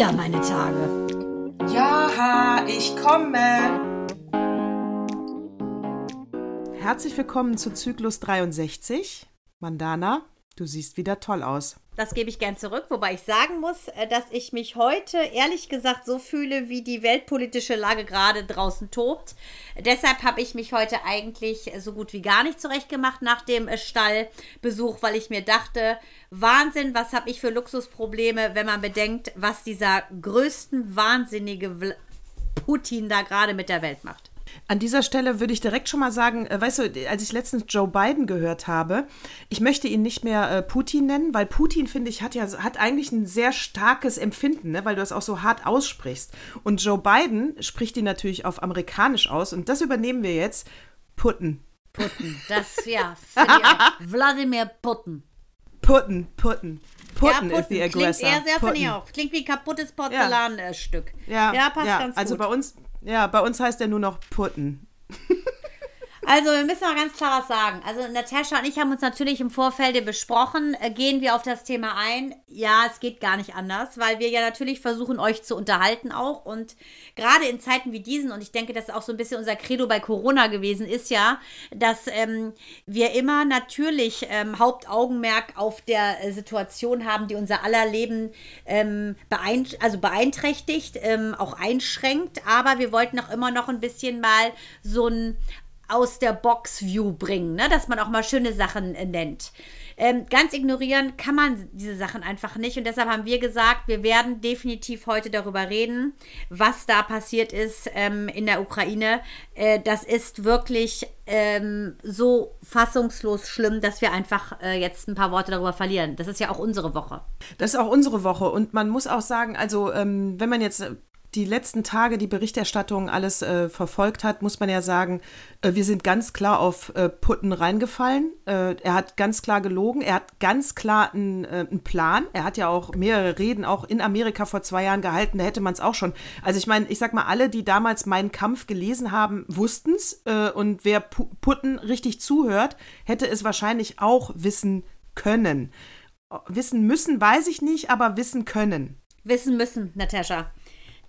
wieder meine Tage. Ja, ich komme. Herzlich willkommen zu Zyklus 63. Mandana, du siehst wieder toll aus. Das gebe ich gern zurück, wobei ich sagen muss, äh, dass ich mich heute ehrlich gesagt so fühle, wie die weltpolitische Lage gerade draußen tobt. Deshalb habe ich mich heute eigentlich so gut wie gar nicht zurechtgemacht nach dem äh, Stallbesuch, weil ich mir dachte, Wahnsinn, was habe ich für Luxusprobleme, wenn man bedenkt, was dieser größten wahnsinnige Putin da gerade mit der Welt macht. An dieser Stelle würde ich direkt schon mal sagen, äh, weißt du, als ich letztens Joe Biden gehört habe, ich möchte ihn nicht mehr äh, Putin nennen, weil Putin, finde ich, hat ja hat eigentlich ein sehr starkes Empfinden, ne, weil du das auch so hart aussprichst. Und Joe Biden spricht ihn natürlich auf amerikanisch aus und das übernehmen wir jetzt. Putin. Putin, das, ja, Wladimir Putin. Putin, Putin. Putin, ja, ist the aggressor. Klingt eher sehr, finde ich auch. Klingt wie ein kaputtes Porzellanstück. Ja. ja, passt ja. ganz also gut. Also bei uns, ja, bei uns heißt er nur noch Putten. Also, wir müssen mal ganz klar was sagen. Also, Natascha und ich haben uns natürlich im Vorfeld besprochen. Äh, gehen wir auf das Thema ein? Ja, es geht gar nicht anders, weil wir ja natürlich versuchen, euch zu unterhalten auch. Und gerade in Zeiten wie diesen, und ich denke, das ist auch so ein bisschen unser Credo bei Corona gewesen, ist ja, dass ähm, wir immer natürlich ähm, Hauptaugenmerk auf der äh, Situation haben, die unser aller Leben ähm, beeint also beeinträchtigt, ähm, auch einschränkt. Aber wir wollten auch immer noch ein bisschen mal so ein aus der Box-View bringen, ne? dass man auch mal schöne Sachen äh, nennt. Ähm, ganz ignorieren kann man diese Sachen einfach nicht. Und deshalb haben wir gesagt, wir werden definitiv heute darüber reden, was da passiert ist ähm, in der Ukraine. Äh, das ist wirklich ähm, so fassungslos schlimm, dass wir einfach äh, jetzt ein paar Worte darüber verlieren. Das ist ja auch unsere Woche. Das ist auch unsere Woche. Und man muss auch sagen, also ähm, wenn man jetzt die letzten Tage die Berichterstattung alles äh, verfolgt hat, muss man ja sagen, äh, wir sind ganz klar auf äh, Putten reingefallen. Äh, er hat ganz klar gelogen. Er hat ganz klar einen, äh, Plan. Er hat ja auch mehrere Reden auch in Amerika vor zwei Jahren gehalten. Da hätte man es auch schon. Also ich meine, ich sag mal, alle, die damals meinen Kampf gelesen haben, wussten es. Äh, und wer P Putten richtig zuhört, hätte es wahrscheinlich auch wissen können. Wissen müssen, weiß ich nicht, aber wissen können. Wissen müssen, Natascha.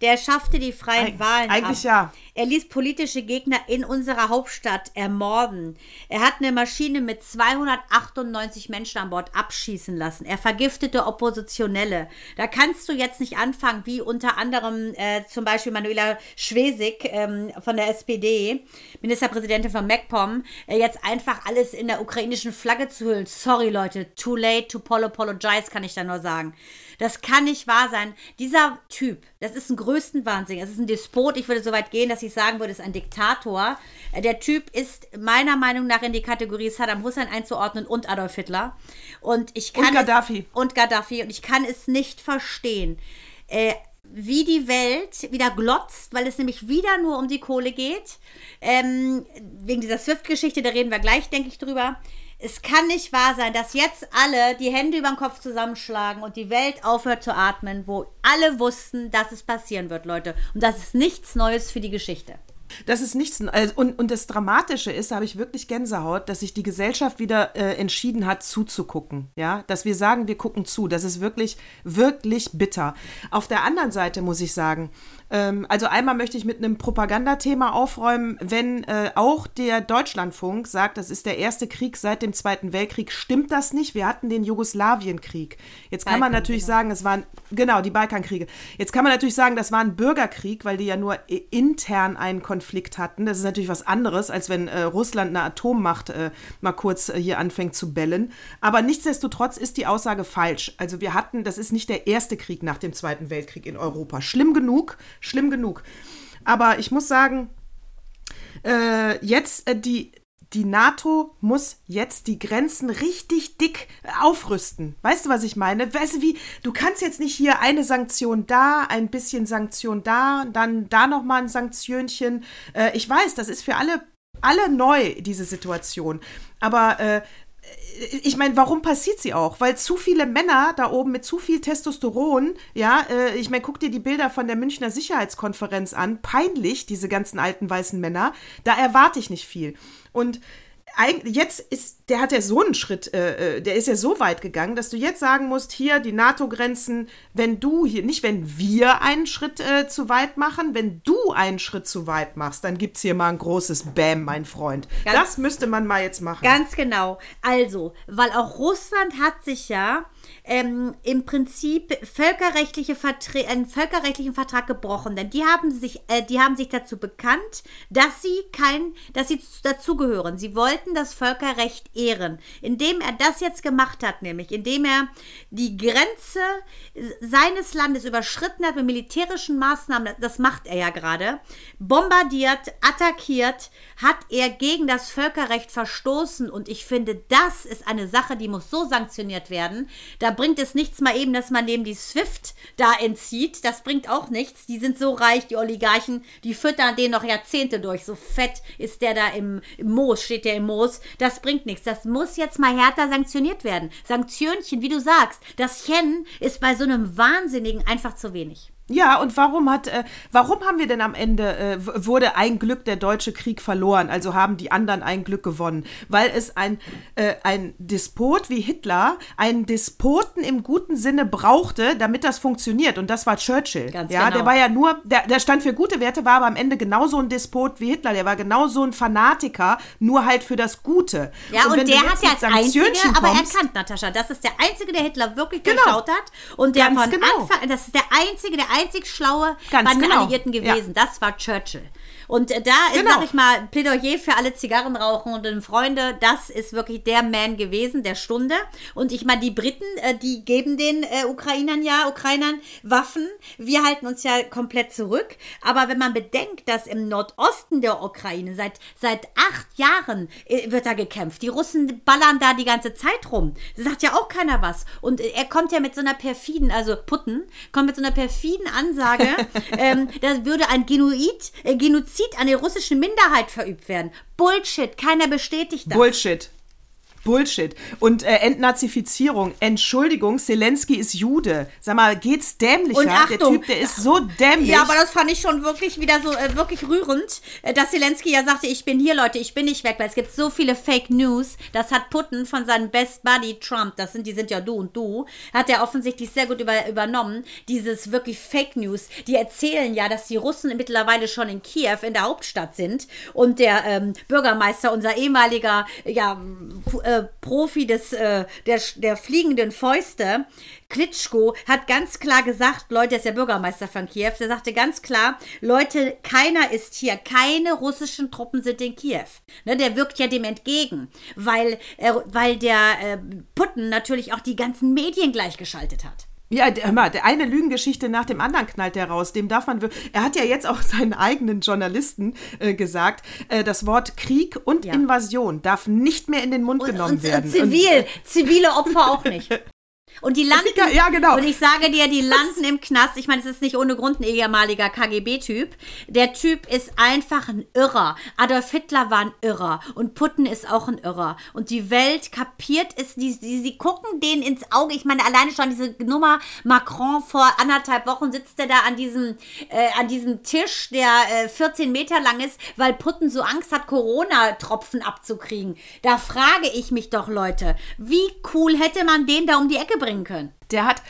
Der schaffte die freien Eig Wahlen Eigentlich ab. ja. Er ließ politische Gegner in unserer Hauptstadt ermorden. Er hat eine Maschine mit 298 Menschen an Bord abschießen lassen. Er vergiftete Oppositionelle. Da kannst du jetzt nicht anfangen, wie unter anderem äh, zum Beispiel Manuela Schwesig ähm, von der SPD, Ministerpräsidentin von MacPom, äh, jetzt einfach alles in der ukrainischen Flagge zu hüllen. Sorry, Leute, too late to apologize, kann ich da nur sagen. Das kann nicht wahr sein. Dieser Typ, das ist ein größten Wahnsinn. Es ist ein Despot. Ich würde so weit gehen, dass ich sagen würde, ist ein Diktator. Äh, der Typ ist meiner Meinung nach in die Kategorie Saddam Hussein einzuordnen und Adolf Hitler. Und ich kann und Gaddafi. Es, und Gaddafi. Und ich kann es nicht verstehen. Äh, wie die Welt wieder glotzt, weil es nämlich wieder nur um die Kohle geht. Ähm, wegen dieser Swift-Geschichte, da reden wir gleich, denke ich, drüber es kann nicht wahr sein, dass jetzt alle die Hände über den Kopf zusammenschlagen und die Welt aufhört zu atmen, wo alle wussten, dass es passieren wird, Leute. Und das ist nichts Neues für die Geschichte. Das ist nichts. Also, und, und das Dramatische ist, da habe ich wirklich Gänsehaut, dass sich die Gesellschaft wieder äh, entschieden hat, zuzugucken. Ja, dass wir sagen, wir gucken zu. Das ist wirklich, wirklich bitter. Auf der anderen Seite muss ich sagen, ähm, also einmal möchte ich mit einem Propagandathema aufräumen, wenn äh, auch der Deutschlandfunk sagt, das ist der erste Krieg seit dem Zweiten Weltkrieg, stimmt das nicht? Wir hatten den Jugoslawienkrieg. Jetzt kann man natürlich sagen, es waren, genau, die Balkankriege. Jetzt kann man natürlich sagen, das war ein Bürgerkrieg, weil die ja nur intern einen Konflikt hatten. Das ist natürlich was anderes, als wenn äh, Russland eine Atommacht äh, mal kurz äh, hier anfängt zu bellen. Aber nichtsdestotrotz ist die Aussage falsch. Also wir hatten, das ist nicht der erste Krieg nach dem Zweiten Weltkrieg in Europa. Schlimm genug, schlimm genug. Aber ich muss sagen, äh, jetzt äh, die, die NATO muss jetzt die Grenzen richtig dick aufrüsten. Weißt du, was ich meine? Weißt du, wie, du kannst jetzt nicht hier eine Sanktion da, ein bisschen Sanktion da, dann da nochmal ein Sanktionchen. Äh, ich weiß, das ist für alle, alle neu, diese Situation. Aber äh, ich meine, warum passiert sie auch? Weil zu viele Männer da oben mit zu viel Testosteron, ja, äh, ich meine, guck dir die Bilder von der Münchner Sicherheitskonferenz an, peinlich, diese ganzen alten weißen Männer, da erwarte ich nicht viel. Und jetzt ist der hat ja so einen Schritt, äh, äh, der ist ja so weit gegangen, dass du jetzt sagen musst, hier die NATO-Grenzen, wenn du hier, nicht wenn wir einen Schritt äh, zu weit machen, wenn du einen Schritt zu weit machst, dann gibt es hier mal ein großes Bäm, mein Freund. Ganz- das müsste man mal jetzt machen. Ganz genau. Also, weil auch Russland hat sich ja ähm, im Prinzip völkerrechtliche einen völkerrechtlichen Vertrag gebrochen, denn die haben sich, äh, die haben sich dazu bekannt, dass sie kein, dass sie dazugehören. Sie wollten das Völkerrecht ehren, indem er das jetzt gemacht hat, nämlich indem er die Grenze seines Landes überschritten hat mit militärischen Maßnahmen. Das macht er ja gerade. Bombardiert, attackiert, hat er gegen das Völkerrecht verstoßen und ich finde, das ist eine Sache, die muss so sanktioniert werden. Da bringt es nichts mal eben, dass man dem die SWIFT da entzieht. Das bringt auch nichts. Die sind so reich, die Oligarchen, die füttern den noch Jahrzehnte durch. So fett ist der da im, im Moos, steht der im Moos. Das bringt nichts. Das muss jetzt mal härter sanktioniert werden. Sanktionchen, wie du sagst, das Chen ist bei so einem Wahnsinnigen einfach zu wenig. Ja, und warum hat, äh, warum haben wir denn am Ende, äh, wurde ein Glück der deutsche Krieg verloren, also haben die anderen ein Glück gewonnen? Weil es ein, äh, ein Despot wie Hitler, einen Despoten im guten Sinne brauchte, damit das funktioniert. Und das war Churchill. Ganz ja, genau. der war ja nur, der, der stand für gute Werte, war aber am Ende genauso ein Despot wie Hitler. Der war genauso ein Fanatiker, nur halt für das Gute. Ja, und, du der hat ja als einzige, Sanktionchen aber kommst- erkannt, Natascha, das ist der einzige, der Hitler wirklich Genau. durchschaut hat. Und der Ganz von genau. Anfang, das ist der einzige, der einzig Schlaue Ganz bei den genau. Alliierten Ja. gewesen. Das war Churchill. Und äh, da ist, Genau. sag ich mal, Plädoyer für alle Zigarrenrauchenden Freunde. Das ist wirklich der Man gewesen, der Stunde. Und ich meine, die Briten, äh, die geben den äh, Ukrainern ja, Ukrainern Waffen. Wir halten uns ja komplett zurück. Aber wenn man bedenkt, dass im Nordosten der Ukraine seit, seit acht Jahren wird da gekämpft. Die Russen ballern da die ganze Zeit rum. Da sagt ja auch keiner was. Und er kommt ja mit so einer perfiden, also Putten, kommt mit so einer perfiden Ansage, ähm, da würde ein Genuid, äh, Genozid an der russischen Minderheit verübt werden. Bullshit, keiner bestätigt das. Bullshit. Bullshit. Und äh, Entnazifizierung. Entschuldigung, Zelensky ist Jude. Sag mal, geht's dämlicher? Und der. Typ, der ist so dämlich. Ja, aber das fand ich schon wirklich wieder so äh, wirklich rührend, äh, dass Zelensky ja sagte, ich bin hier, Leute, ich bin nicht weg, weil es gibt so viele Fake News. Das hat Putin von seinem Best Buddy Trump, das sind, die sind ja du und du, hat er offensichtlich sehr gut über, übernommen. Dieses wirklich Fake News. Die erzählen ja, dass die Russen mittlerweile schon in Kiew, in der Hauptstadt sind und der ähm, Bürgermeister, unser ehemaliger ja, äh, Profi des, äh, der, der fliegenden Fäuste, Klitschko hat ganz klar gesagt, Leute, der ist der Bürgermeister von Kiew, der sagte ganz klar, Leute, keiner ist hier, keine russischen Truppen sind in Kiew. Ne, der wirkt ja dem entgegen, weil, äh, weil der äh, Putin natürlich auch die ganzen Medien gleichgeschaltet hat. Ja, der, hör mal, der eine Lügengeschichte nach dem anderen knallt der raus. Dem darf man. Er hat ja jetzt auch seinen eigenen Journalisten äh, gesagt, äh, das Wort Krieg und Ja. Invasion darf nicht mehr in den Mund Und, genommen und, werden. und zivil, zivile Opfer auch nicht. Und die landen, Ja, ja, genau. Und ich sage dir, die landen im Knast. Ich meine, es ist nicht ohne Grund ein ehemaliger KGB-Typ. Der Typ ist einfach ein Irrer. Adolf Hitler war ein Irrer. Und Putin ist auch ein Irrer. Und die Welt kapiert es. Die, die, sie gucken denen ins Auge. Ich meine, alleine schon diese Nummer Macron vor anderthalb Wochen sitzt er da an diesem, äh, an diesem Tisch, der äh, 14 Meter lang ist, weil Putin so Angst hat, Corona-Tropfen abzukriegen. Da frage ich mich doch, Leute, wie cool hätte man den da um die Ecke bringen können? Der hat.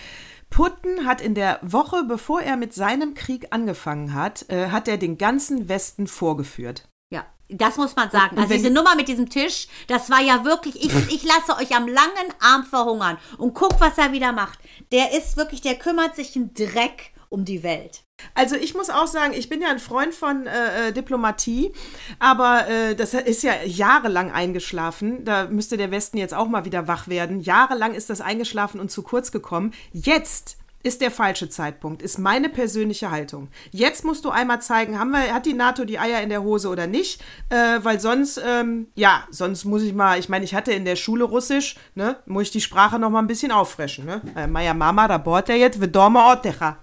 Putin hat in der Woche, bevor er mit seinem Krieg angefangen hat, äh, hat er den ganzen Westen vorgeführt. Ja, das muss man sagen. Also diese die- Nummer mit diesem Tisch, das war ja wirklich, ich, ich lasse euch am langen Arm verhungern und guck, was er wieder macht. Der ist wirklich, der kümmert sich einen Dreck um die Welt. Also ich muss auch sagen, ich bin ja ein Freund von äh, äh, Diplomatie, aber äh, das ist ja jahrelang eingeschlafen. Da müsste der Westen jetzt auch mal wieder wach werden. Jahrelang ist das eingeschlafen und zu kurz gekommen. Jetzt ist der falsche Zeitpunkt, ist meine persönliche Haltung. Jetzt musst du einmal zeigen, haben wir, hat die NATO die Eier in der Hose oder nicht, äh, weil sonst, ähm, ja, sonst muss ich mal, ich meine, ich hatte in der Schule Russisch, ne, muss ich die Sprache noch mal ein bisschen auffrischen, ne. Äh, Mama, da bort er jetzt, vedoma otecha.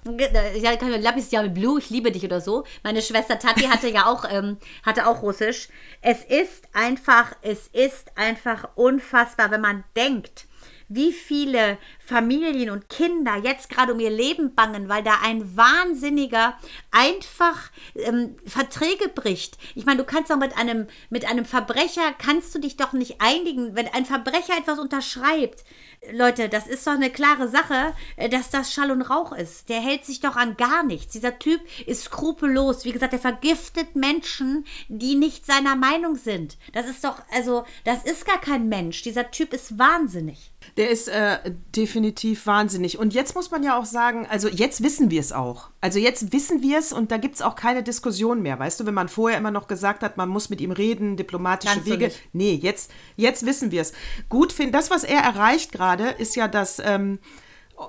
Ja, kann Lapis Diablo Blue, ich liebe dich oder so. Meine Schwester Tati hatte ja auch, ähm, hatte auch Russisch. Es ist einfach, es ist einfach unfassbar, wenn man denkt, wie viele Familien und Kinder jetzt gerade um ihr Leben bangen, weil da ein Wahnsinniger einfach ähm, Verträge bricht. Ich meine, du kannst doch mit einem, mit einem Verbrecher, kannst du dich doch nicht einigen, wenn ein Verbrecher etwas unterschreibt. Leute, das ist doch eine klare Sache, äh, dass das Schall und Rauch ist. Der hält sich doch an gar nichts. Dieser Typ ist skrupellos. Wie gesagt, er vergiftet Menschen, die nicht seiner Meinung sind. Das ist doch, also, das ist gar kein Mensch. Dieser Typ ist wahnsinnig. Der ist äh, definitiv wahnsinnig. Und jetzt muss man ja auch sagen, also jetzt wissen wir es auch. Also jetzt wissen wir es und da gibt es auch keine Diskussion mehr. Weißt du, wenn man vorher immer noch gesagt hat, man muss mit ihm reden, diplomatische du Wege. nicht. Nee, jetzt, jetzt wissen wir es. Gut, find, das, was er erreicht gerade, ist ja, dass ähm,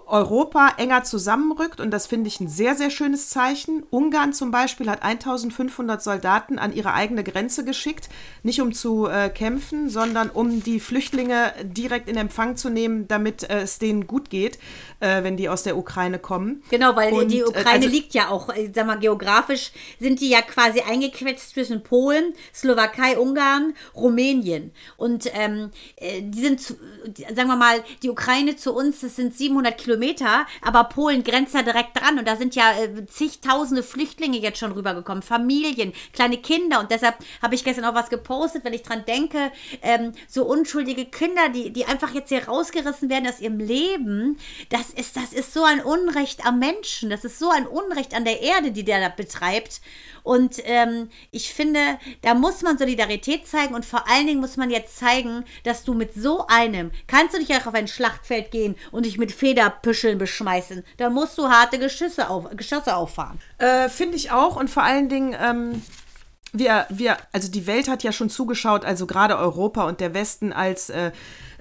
Europa enger zusammenrückt und das finde ich ein sehr, sehr schönes Zeichen. Ungarn zum Beispiel hat 1500 Soldaten an ihre eigene Grenze geschickt, nicht um zu äh, kämpfen, sondern um die Flüchtlinge direkt in Empfang zu nehmen, damit äh, es denen gut geht, äh, wenn die aus der Ukraine kommen. Genau, weil Und, die äh, Ukraine also- liegt ja auch, äh, sag mal, geografisch sind die ja quasi eingequetscht zwischen Polen, Slowakei, Ungarn, Rumänien. Und ähm, äh, die sind, sagen wir mal, die Ukraine zu uns, das sind 700 Kilometer, aber Polen grenzt da direkt dran und da sind ja äh, zigtausende Flüchtlinge jetzt schon rübergekommen, Familien, kleine Kinder und deshalb habe ich gestern auch was gepostet, wenn ich dran denke, ähm, so unschuldige Kinder, die, die einfach jetzt hier rausgerissen werden aus ihrem Leben, das ist, das ist so ein Unrecht am Menschen, das ist so ein Unrecht an der Erde, die der da betreibt. Und ähm, ich finde, da muss man Solidarität zeigen und vor allen Dingen muss man jetzt zeigen, dass du mit so einem, kannst du nicht auch auf ein Schlachtfeld gehen und dich mit Federpüscheln beschmeißen. Da musst du harte Geschosse, auf, Geschosse auffahren. Äh, Finde ich auch und vor allen Dingen, ähm, wir, wir, also die Welt hat ja schon zugeschaut, also gerade Europa und der Westen, als, äh,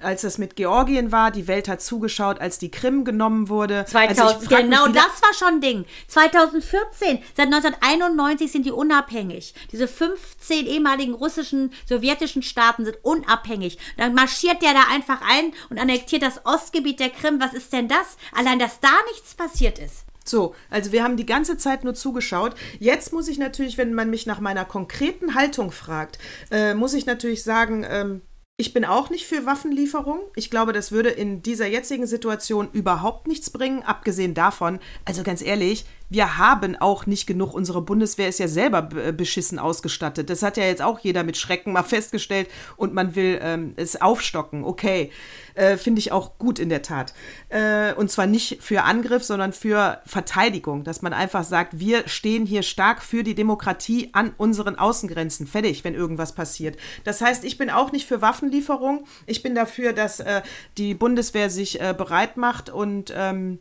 als es mit Georgien war, die Welt hat zugeschaut, als die Krim genommen wurde. 2000, also mich, genau das war schon ein Ding. 2014, seit 1991 sind die unabhängig. Diese 15 ehemaligen russischen, sowjetischen Staaten sind unabhängig. Dann marschiert der da einfach ein und annektiert das Ostgebiet der Krim. Was ist denn das? Allein, dass da nichts passiert ist. So, also wir haben die ganze Zeit nur zugeschaut. Jetzt muss ich natürlich, wenn man mich nach meiner konkreten Haltung fragt, äh, muss ich natürlich sagen, ähm, ich bin auch nicht für Waffenlieferung. Ich glaube, das würde in dieser jetzigen Situation überhaupt nichts bringen. Abgesehen davon, also ganz ehrlich, wir haben auch nicht genug. Unsere Bundeswehr ist ja selber be- beschissen ausgestattet. Das hat ja jetzt auch jeder mit Schrecken mal festgestellt und man will ähm, es aufstocken. Okay, äh, finde ich auch gut in der Tat. Äh, und zwar nicht für Angriff, sondern für Verteidigung, dass man einfach sagt, wir stehen hier stark für die Demokratie an unseren Außengrenzen. Fertig, wenn irgendwas passiert. Das heißt, ich bin auch nicht für Waffenlieferung. Ich bin dafür, dass äh, die Bundeswehr sich äh, bereit macht und ähm,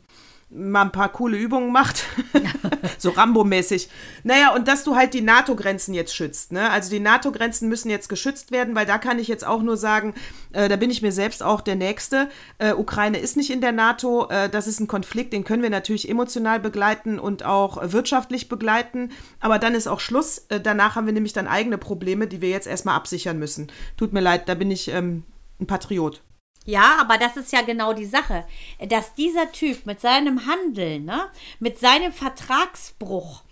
mal ein paar coole Übungen macht. so Rambo-mäßig. Naja, und dass du halt die NATO-Grenzen jetzt schützt. Ne? Also die NATO-Grenzen müssen jetzt geschützt werden, weil da kann ich jetzt auch nur sagen, äh, da bin ich mir selbst auch der Nächste. Äh, Ukraine ist nicht in der NATO. Äh, das ist ein Konflikt, den können wir natürlich emotional begleiten und auch wirtschaftlich begleiten. Aber dann ist auch Schluss. Äh, danach haben wir nämlich dann eigene Probleme, die wir jetzt erstmal absichern müssen. Tut mir leid, da bin ich ähm, ein Patriot. Ja, aber das ist ja genau die Sache, dass dieser Typ mit seinem Handeln, ne, mit seinem Vertragsbruch,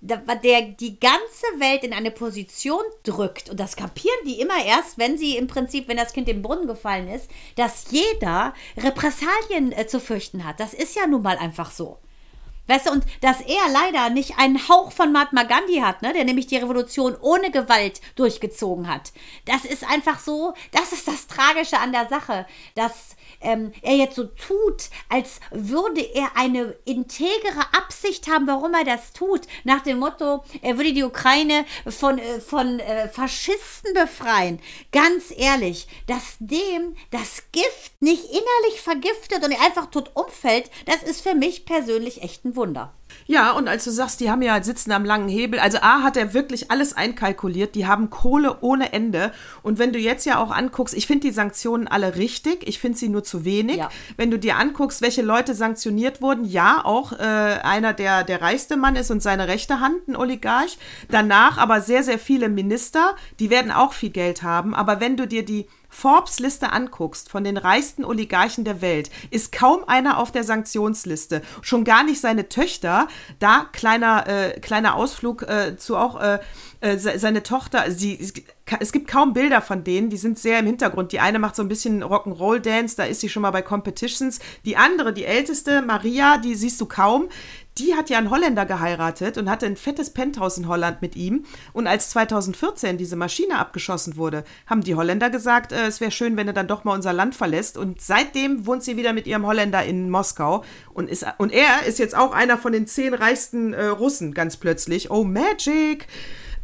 der die ganze Welt in eine Position drückt, und das kapieren die immer erst, wenn sie im Prinzip, wenn das Kind im Brunnen gefallen ist, dass jeder Repressalien äh, zu fürchten hat. Das ist ja nun mal einfach so. Weißt du, und dass er leider nicht einen Hauch von Mahatma Gandhi hat, ne, der nämlich die Revolution ohne Gewalt durchgezogen hat. Das ist einfach so, das ist das Tragische an der Sache, dass ähm, er jetzt so tut, als würde er eine integere Absicht haben, warum er das tut. Nach dem Motto, er würde die Ukraine von, äh, von äh, Faschisten befreien. Ganz ehrlich, dass dem das Gift nicht innerlich vergiftet und er einfach tot umfällt, das ist für mich persönlich echt ein Wunder. Ja, und als du sagst, die haben ja sitzen am langen Hebel, also A hat er wirklich alles einkalkuliert, die haben Kohle ohne Ende. Und wenn du jetzt ja auch anguckst, ich finde die Sanktionen alle richtig, ich finde sie nur zu wenig. Ja. Wenn du dir anguckst, welche Leute sanktioniert wurden, ja, auch äh, einer, der der reichste Mann ist und seine rechte Hand, ein Oligarch. Danach aber sehr, sehr viele Minister, die werden auch viel Geld haben. Aber wenn du dir die Forbes-Liste anguckst von den reichsten Oligarchen der Welt, ist kaum einer auf der Sanktionsliste. Schon gar nicht seine Töchter. Da kleiner, äh, kleiner Ausflug äh, zu auch äh, äh seine Tochter. Sie, es gibt kaum Bilder von denen, die sind sehr im Hintergrund. Die eine macht so ein bisschen Rock'n'Roll-Dance, da ist sie schon mal bei Competitions. Die andere, die älteste, Maria, die siehst du kaum die hat ja einen Holländer geheiratet und hatte ein fettes Penthouse in Holland mit ihm. Und als 2014 diese Maschine abgeschossen wurde, haben die Holländer gesagt, äh, es wäre schön, wenn er dann doch mal unser Land verlässt. Und seitdem wohnt sie wieder mit ihrem Holländer in Moskau. Und, ist, und er ist jetzt auch einer von den zehn reichsten äh, Russen, ganz plötzlich. Oh, Magic!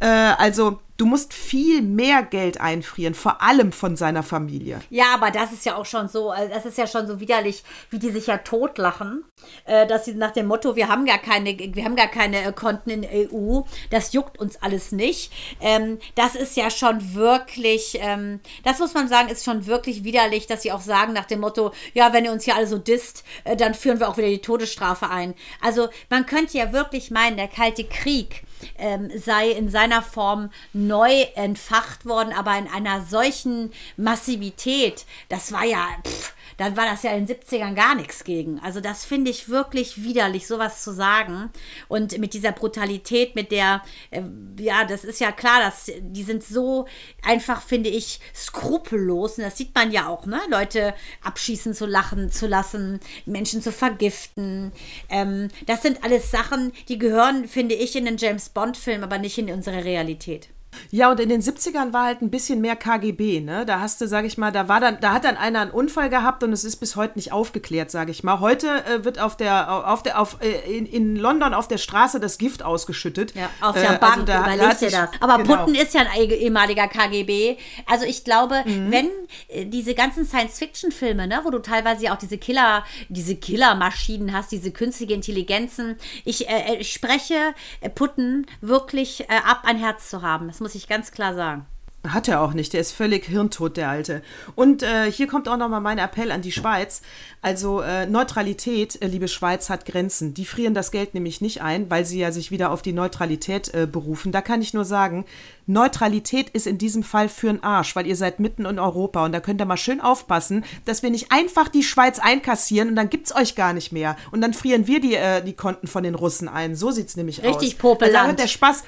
Äh, also Du musst viel mehr Geld einfrieren, vor allem von seiner Familie. Ja, aber das ist ja auch schon so, äh, das ist ja schon so widerlich, wie die sich ja totlachen, äh, dass sie nach dem Motto, wir haben gar keine, wir haben gar keine Konten in der EU, das juckt uns alles nicht. Ähm, das ist ja schon wirklich, ähm, das muss man sagen, ist schon wirklich widerlich, dass sie auch sagen nach dem Motto, ja, wenn ihr uns hier alle so disst, dann führen wir auch wieder die Todesstrafe ein. Also man könnte ja wirklich meinen, der Kalte Krieg ähm, sei in seiner Form neu entfacht worden, aber in einer solchen Massivität, das war ja, pff, dann war das ja in den 70ern gar nichts gegen. Also das finde ich wirklich widerlich, sowas zu sagen. Und mit dieser Brutalität, mit der, äh, ja, das ist ja klar, dass die sind so einfach, finde ich, skrupellos. Und das sieht man ja auch, ne? Leute abschießen zu lachen zu lassen, Menschen zu vergiften. Ähm, das sind alles Sachen, die gehören, finde ich, in den James Bond-Film, aber nicht in unsere Realität. Ja, und in den 70ern war halt ein bisschen mehr KGB, ne? Da hast du, sag ich mal, da war dann, da hat dann einer einen Unfall gehabt und es ist bis heute nicht aufgeklärt, sag ich mal. Heute äh, wird auf der, auf der, auf, äh, in, in London auf der Straße das Gift ausgeschüttet. Ja, auf der äh, Bank, also da, überleg dir das. Aber genau. Putin ist ja ein ehemaliger KGB. Also ich glaube, mhm. wenn äh, diese ganzen Science-Fiction-Filme, ne, wo du teilweise auch diese Killer, diese Killer-Maschinen hast, diese künstliche Intelligenzen, ich, äh, ich spreche Putin wirklich ab, ein Herz zu haben. Das muss ich ganz klar sagen. Hat er auch nicht. Der ist völlig hirntot, der Alte. Und äh, hier kommt auch nochmal mein Appell an die Schweiz. Also äh, Neutralität, äh, liebe Schweiz, hat Grenzen. Die frieren das Geld nämlich nicht ein, weil sie ja sich wieder auf die Neutralität äh, berufen. Da kann ich nur sagen, Neutralität ist in diesem Fall für den Arsch, weil ihr seid mitten in Europa. Und da könnt ihr mal schön aufpassen, dass wir nicht einfach die Schweiz einkassieren und dann gibt es euch gar nicht mehr. Und dann frieren wir die, äh, die Konten von den Russen ein. So sieht es nämlich Richtig aus. Richtig, Popeland. Also da wird der Spaß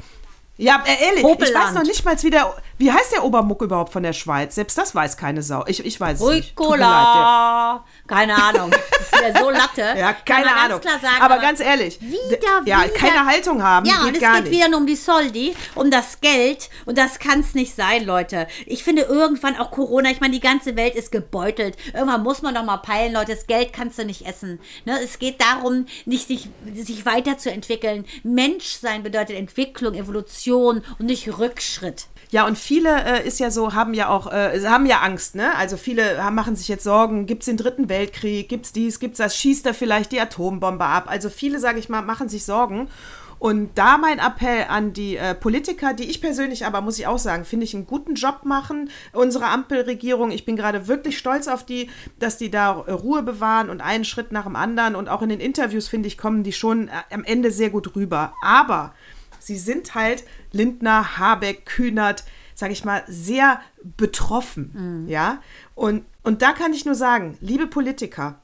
ja, äh, ehrlich, Popeland. ich weiß noch nicht mal, wie, der, wie heißt der Obermuck überhaupt von der Schweiz? Selbst das weiß keine Sau. Ich, ich weiß es nicht. Ricola. Keine Ahnung. Das ist ja so Latte. ja, keine Ahnung. Sagen, aber, aber, ganz ehrlich. Wieder, ja, wieder. keine Haltung haben. Ja, geht und es geht nicht. wieder nur um die Soldi, um das Geld. Und das kann es nicht sein, Leute. Ich finde irgendwann auch Corona, ich meine, die ganze Welt ist gebeutelt. Irgendwann muss man doch mal peilen, Leute. Das Geld kannst du nicht essen. Ne? Es geht darum, nicht sich, sich weiterzuentwickeln. Menschsein bedeutet Entwicklung, Evolution und nicht Rückschritt. Ja, und viele äh, ist ja so, haben ja auch, äh, haben ja Angst, ne? Also viele haben, machen sich jetzt Sorgen, gibt es den dritten Weltkrieg, gibt es dies, gibt es das, schießt er vielleicht die Atombombe ab? Also viele, sage ich mal, machen sich Sorgen. Und da mein Appell an die äh, Politiker, die ich persönlich aber, muss ich auch sagen, finde ich einen guten Job machen, unsere Ampelregierung. Ich bin gerade wirklich stolz auf die, dass die da äh, Ruhe bewahren und einen Schritt nach dem anderen. Und auch in den Interviews, finde ich, kommen die schon äh, am Ende sehr gut rüber. Aber sie sind halt Lindner, Habeck, Kühnert, sage ich mal, sehr betroffen. Mhm. Ja. Und, und da kann ich nur sagen, liebe Politiker,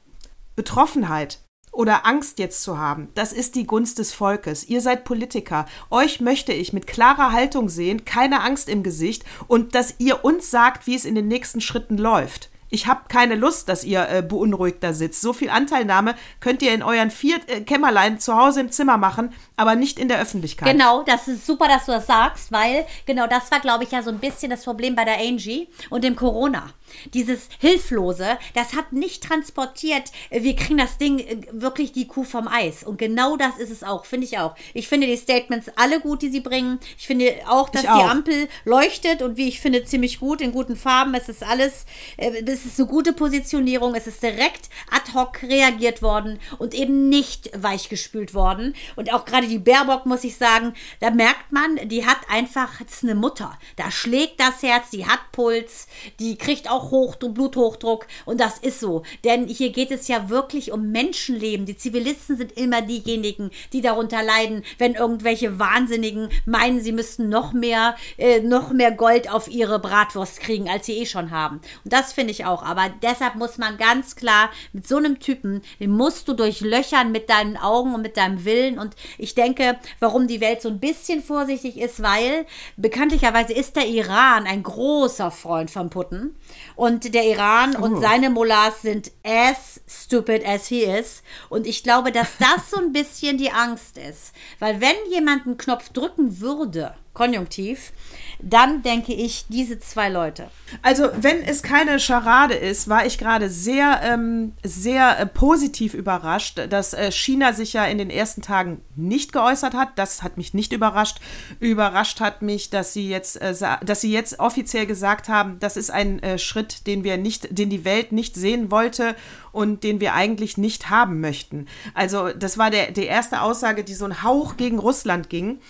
Betroffenheit oder Angst jetzt zu haben, das ist die Gunst des Volkes. Ihr seid Politiker. Euch möchte ich mit klarer Haltung sehen, keine Angst im Gesicht und dass ihr uns sagt, wie es in den nächsten Schritten läuft. Ich habe keine Lust, dass ihr äh, beunruhigt da sitzt. So viel Anteilnahme könnt ihr in euren vier äh, Kämmerlein zu Hause im Zimmer machen, aber nicht in der Öffentlichkeit. Genau, das ist super, dass du das sagst, weil genau das war, glaube ich, ja so ein bisschen das Problem bei der Angie und dem Corona. Dieses Hilflose, das hat nicht transportiert, äh, wir kriegen das Ding äh, wirklich die Kuh vom Eis. Und genau das ist es auch, finde ich auch. Ich finde die Statements alle gut, die sie bringen. Ich finde auch, dass auch. die Ampel leuchtet und wie ich finde, ziemlich gut, in guten Farben. Es ist alles, äh, es ist eine gute Positionierung. Es ist direkt ad hoc reagiert worden und eben nicht weichgespült worden. Und auch gerade die Baerbock, muss ich sagen, da merkt man, die hat einfach, das ist eine Mutter. Da schlägt das Herz, die hat Puls, die kriegt auch auch Hoch, Bluthochdruck und das ist so. Denn hier geht es ja wirklich um Menschenleben. Die Zivilisten sind immer diejenigen, die darunter leiden, wenn irgendwelche Wahnsinnigen meinen, sie müssten noch mehr, äh, noch mehr Gold auf ihre Bratwurst kriegen, als sie eh schon haben. Und das finde ich auch. Aber deshalb muss man ganz klar mit so einem Typen, den musst du durchlöchern mit deinen Augen und mit deinem Willen. Und ich denke, warum die Welt so ein bisschen vorsichtig ist, weil bekanntlicherweise ist der Iran ein großer Freund von Putten. Und der Iran oh. und seine Mullahs sind as stupid as he is. Und ich glaube, dass das so ein bisschen die Angst ist. Weil wenn jemand einen Knopf drücken würde, Konjunktiv, dann denke ich diese zwei Leute. Also, wenn es keine Scharade ist, war ich gerade sehr, ähm, sehr äh, positiv überrascht, dass äh, China sich ja in den ersten Tagen nicht geäußert hat. Das hat mich nicht überrascht. Überrascht hat mich, dass sie jetzt, äh, dass sie jetzt offiziell gesagt haben, das ist ein äh, Schritt, den wir nicht, den die Welt nicht sehen wollte und den wir eigentlich nicht haben möchten. Also, das war der, die erste Aussage, die so ein Hauch gegen Russland ging.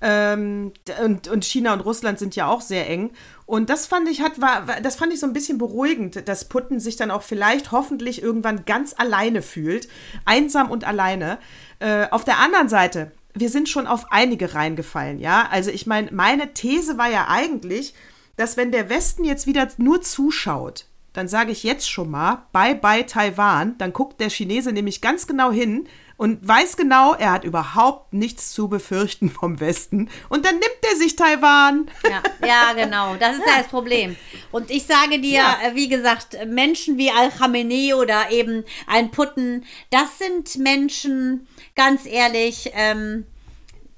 Ähm, und, und China und Russland sind ja auch sehr eng. Und das fand ich hat, war, das fand ich so ein bisschen beruhigend, dass Putin sich dann auch vielleicht hoffentlich irgendwann ganz alleine fühlt. Einsam und alleine. Äh, auf der anderen Seite, wir sind schon auf einige reingefallen, ja. Also ich meine, meine These war ja eigentlich, dass wenn der Westen jetzt wieder nur zuschaut, dann sage ich jetzt schon mal, bye bye Taiwan, dann guckt der Chinese nämlich ganz genau hin, und weiß genau, er hat überhaupt nichts zu befürchten vom Westen. Und dann nimmt er sich Taiwan. Ja, ja genau. Das ist ja. das Problem. Und ich sage dir, ja. Äh, wie gesagt, Menschen wie Al-Khamenei oder eben ein Putten, das sind Menschen, ganz ehrlich, ähm,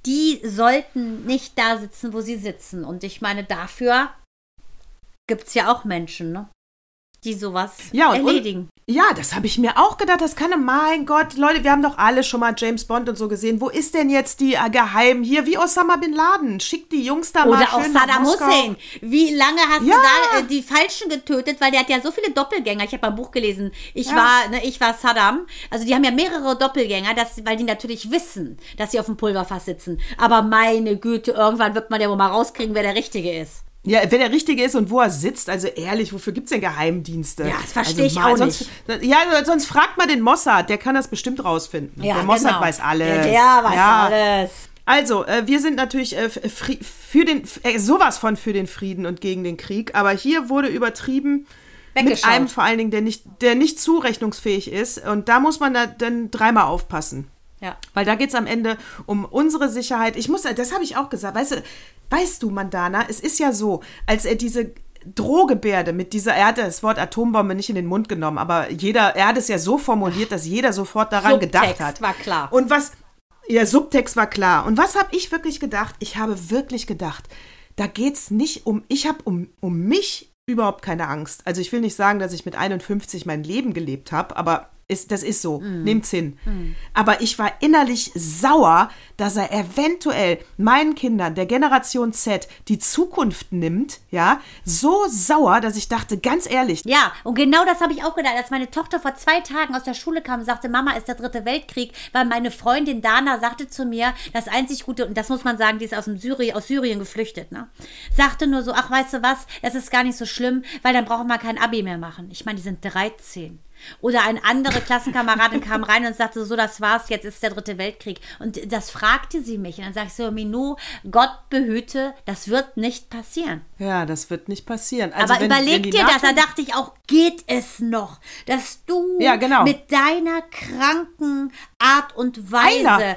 die sollten nicht da sitzen, wo sie sitzen. Und ich meine, dafür gibt es ja auch Menschen, ne? Die sowas ja, und, erledigen. Und, ja, das habe ich mir auch gedacht. Das kann, mein Gott, Leute, wir haben doch alle schon mal James Bond und so gesehen. Wo ist denn jetzt die äh, Geheim hier, wie Osama Bin Laden? Schickt die Jungs da Oder mal auch Saddam Hussein. Wie lange hast ja. du da äh, die Falschen getötet? Weil der hat ja so viele Doppelgänger. Ich habe ein Buch gelesen. Ich ja. war, ne, ich war Saddam. Also die haben ja mehrere Doppelgänger, das, weil die natürlich wissen, dass sie auf dem Pulverfass sitzen. Aber meine Güte, irgendwann wird man ja wohl mal rauskriegen, wer der Richtige ist. Ja, wer der Richtige ist und wo er sitzt, also ehrlich, wofür gibt es denn Geheimdienste? Ja, das verstehe also, ich auch sonst, nicht. Ja, sonst fragt mal den Mossad, der kann das bestimmt rausfinden. Ja, der Mossad genau. weiß alles. Der, der weiß ja. alles. Also, äh, wir sind natürlich äh, für den, äh, sowas von für den Frieden und gegen den Krieg, aber hier wurde übertrieben mit einem vor allen Dingen, der nicht, der nicht zurechnungsfähig ist. Und da muss man da dann dreimal aufpassen. Ja. Weil da geht es am Ende um unsere Sicherheit. Ich muss, das habe ich auch gesagt, weißt du, weißt du, Mandana, es ist ja so, als er diese Drohgebärde mit dieser, er hat das Wort Atombombe nicht in den Mund genommen, aber jeder, er hat es ja so formuliert, dass jeder sofort daran Subtext gedacht hat. war klar. Und was, ja, Subtext war klar. Und was habe ich wirklich gedacht? Ich habe wirklich gedacht, da geht es nicht um, ich habe um, um mich überhaupt keine Angst. Also ich will nicht sagen, dass ich mit 51 mein Leben gelebt habe, aber ist, das ist so. Mm. Nehmt's hin. Mm. Aber ich war innerlich sauer, dass er eventuell meinen Kindern der Generation Z die Zukunft nimmt, ja, so sauer, dass ich dachte, ganz ehrlich. Ja, und genau das habe ich auch gedacht, als meine Tochter vor zwei Tagen aus der Schule kam und sagte, Mama, ist der dritte Weltkrieg, weil meine Freundin Dana sagte zu mir, das einzig Gute, und das muss man sagen, die ist aus, dem Syri aus Syrien geflüchtet, ne? Sagte nur so, ach, weißt du was, das ist gar nicht so schlimm, weil dann brauchen wir kein Abi mehr machen. Ich meine, die sind 13. Oder eine andere Klassenkameradin kam rein und sagte, so, das war's, jetzt ist der dritte Weltkrieg. Und das fragte sie mich. Und dann sage ich so, Minou, Gott behüte, das wird nicht passieren. Ja, das wird nicht passieren. Also Aber wenn, überleg wenn dir das, da dachte ich auch, geht es noch, dass du ja, genau. mit deiner kranken Art und Weise Einer.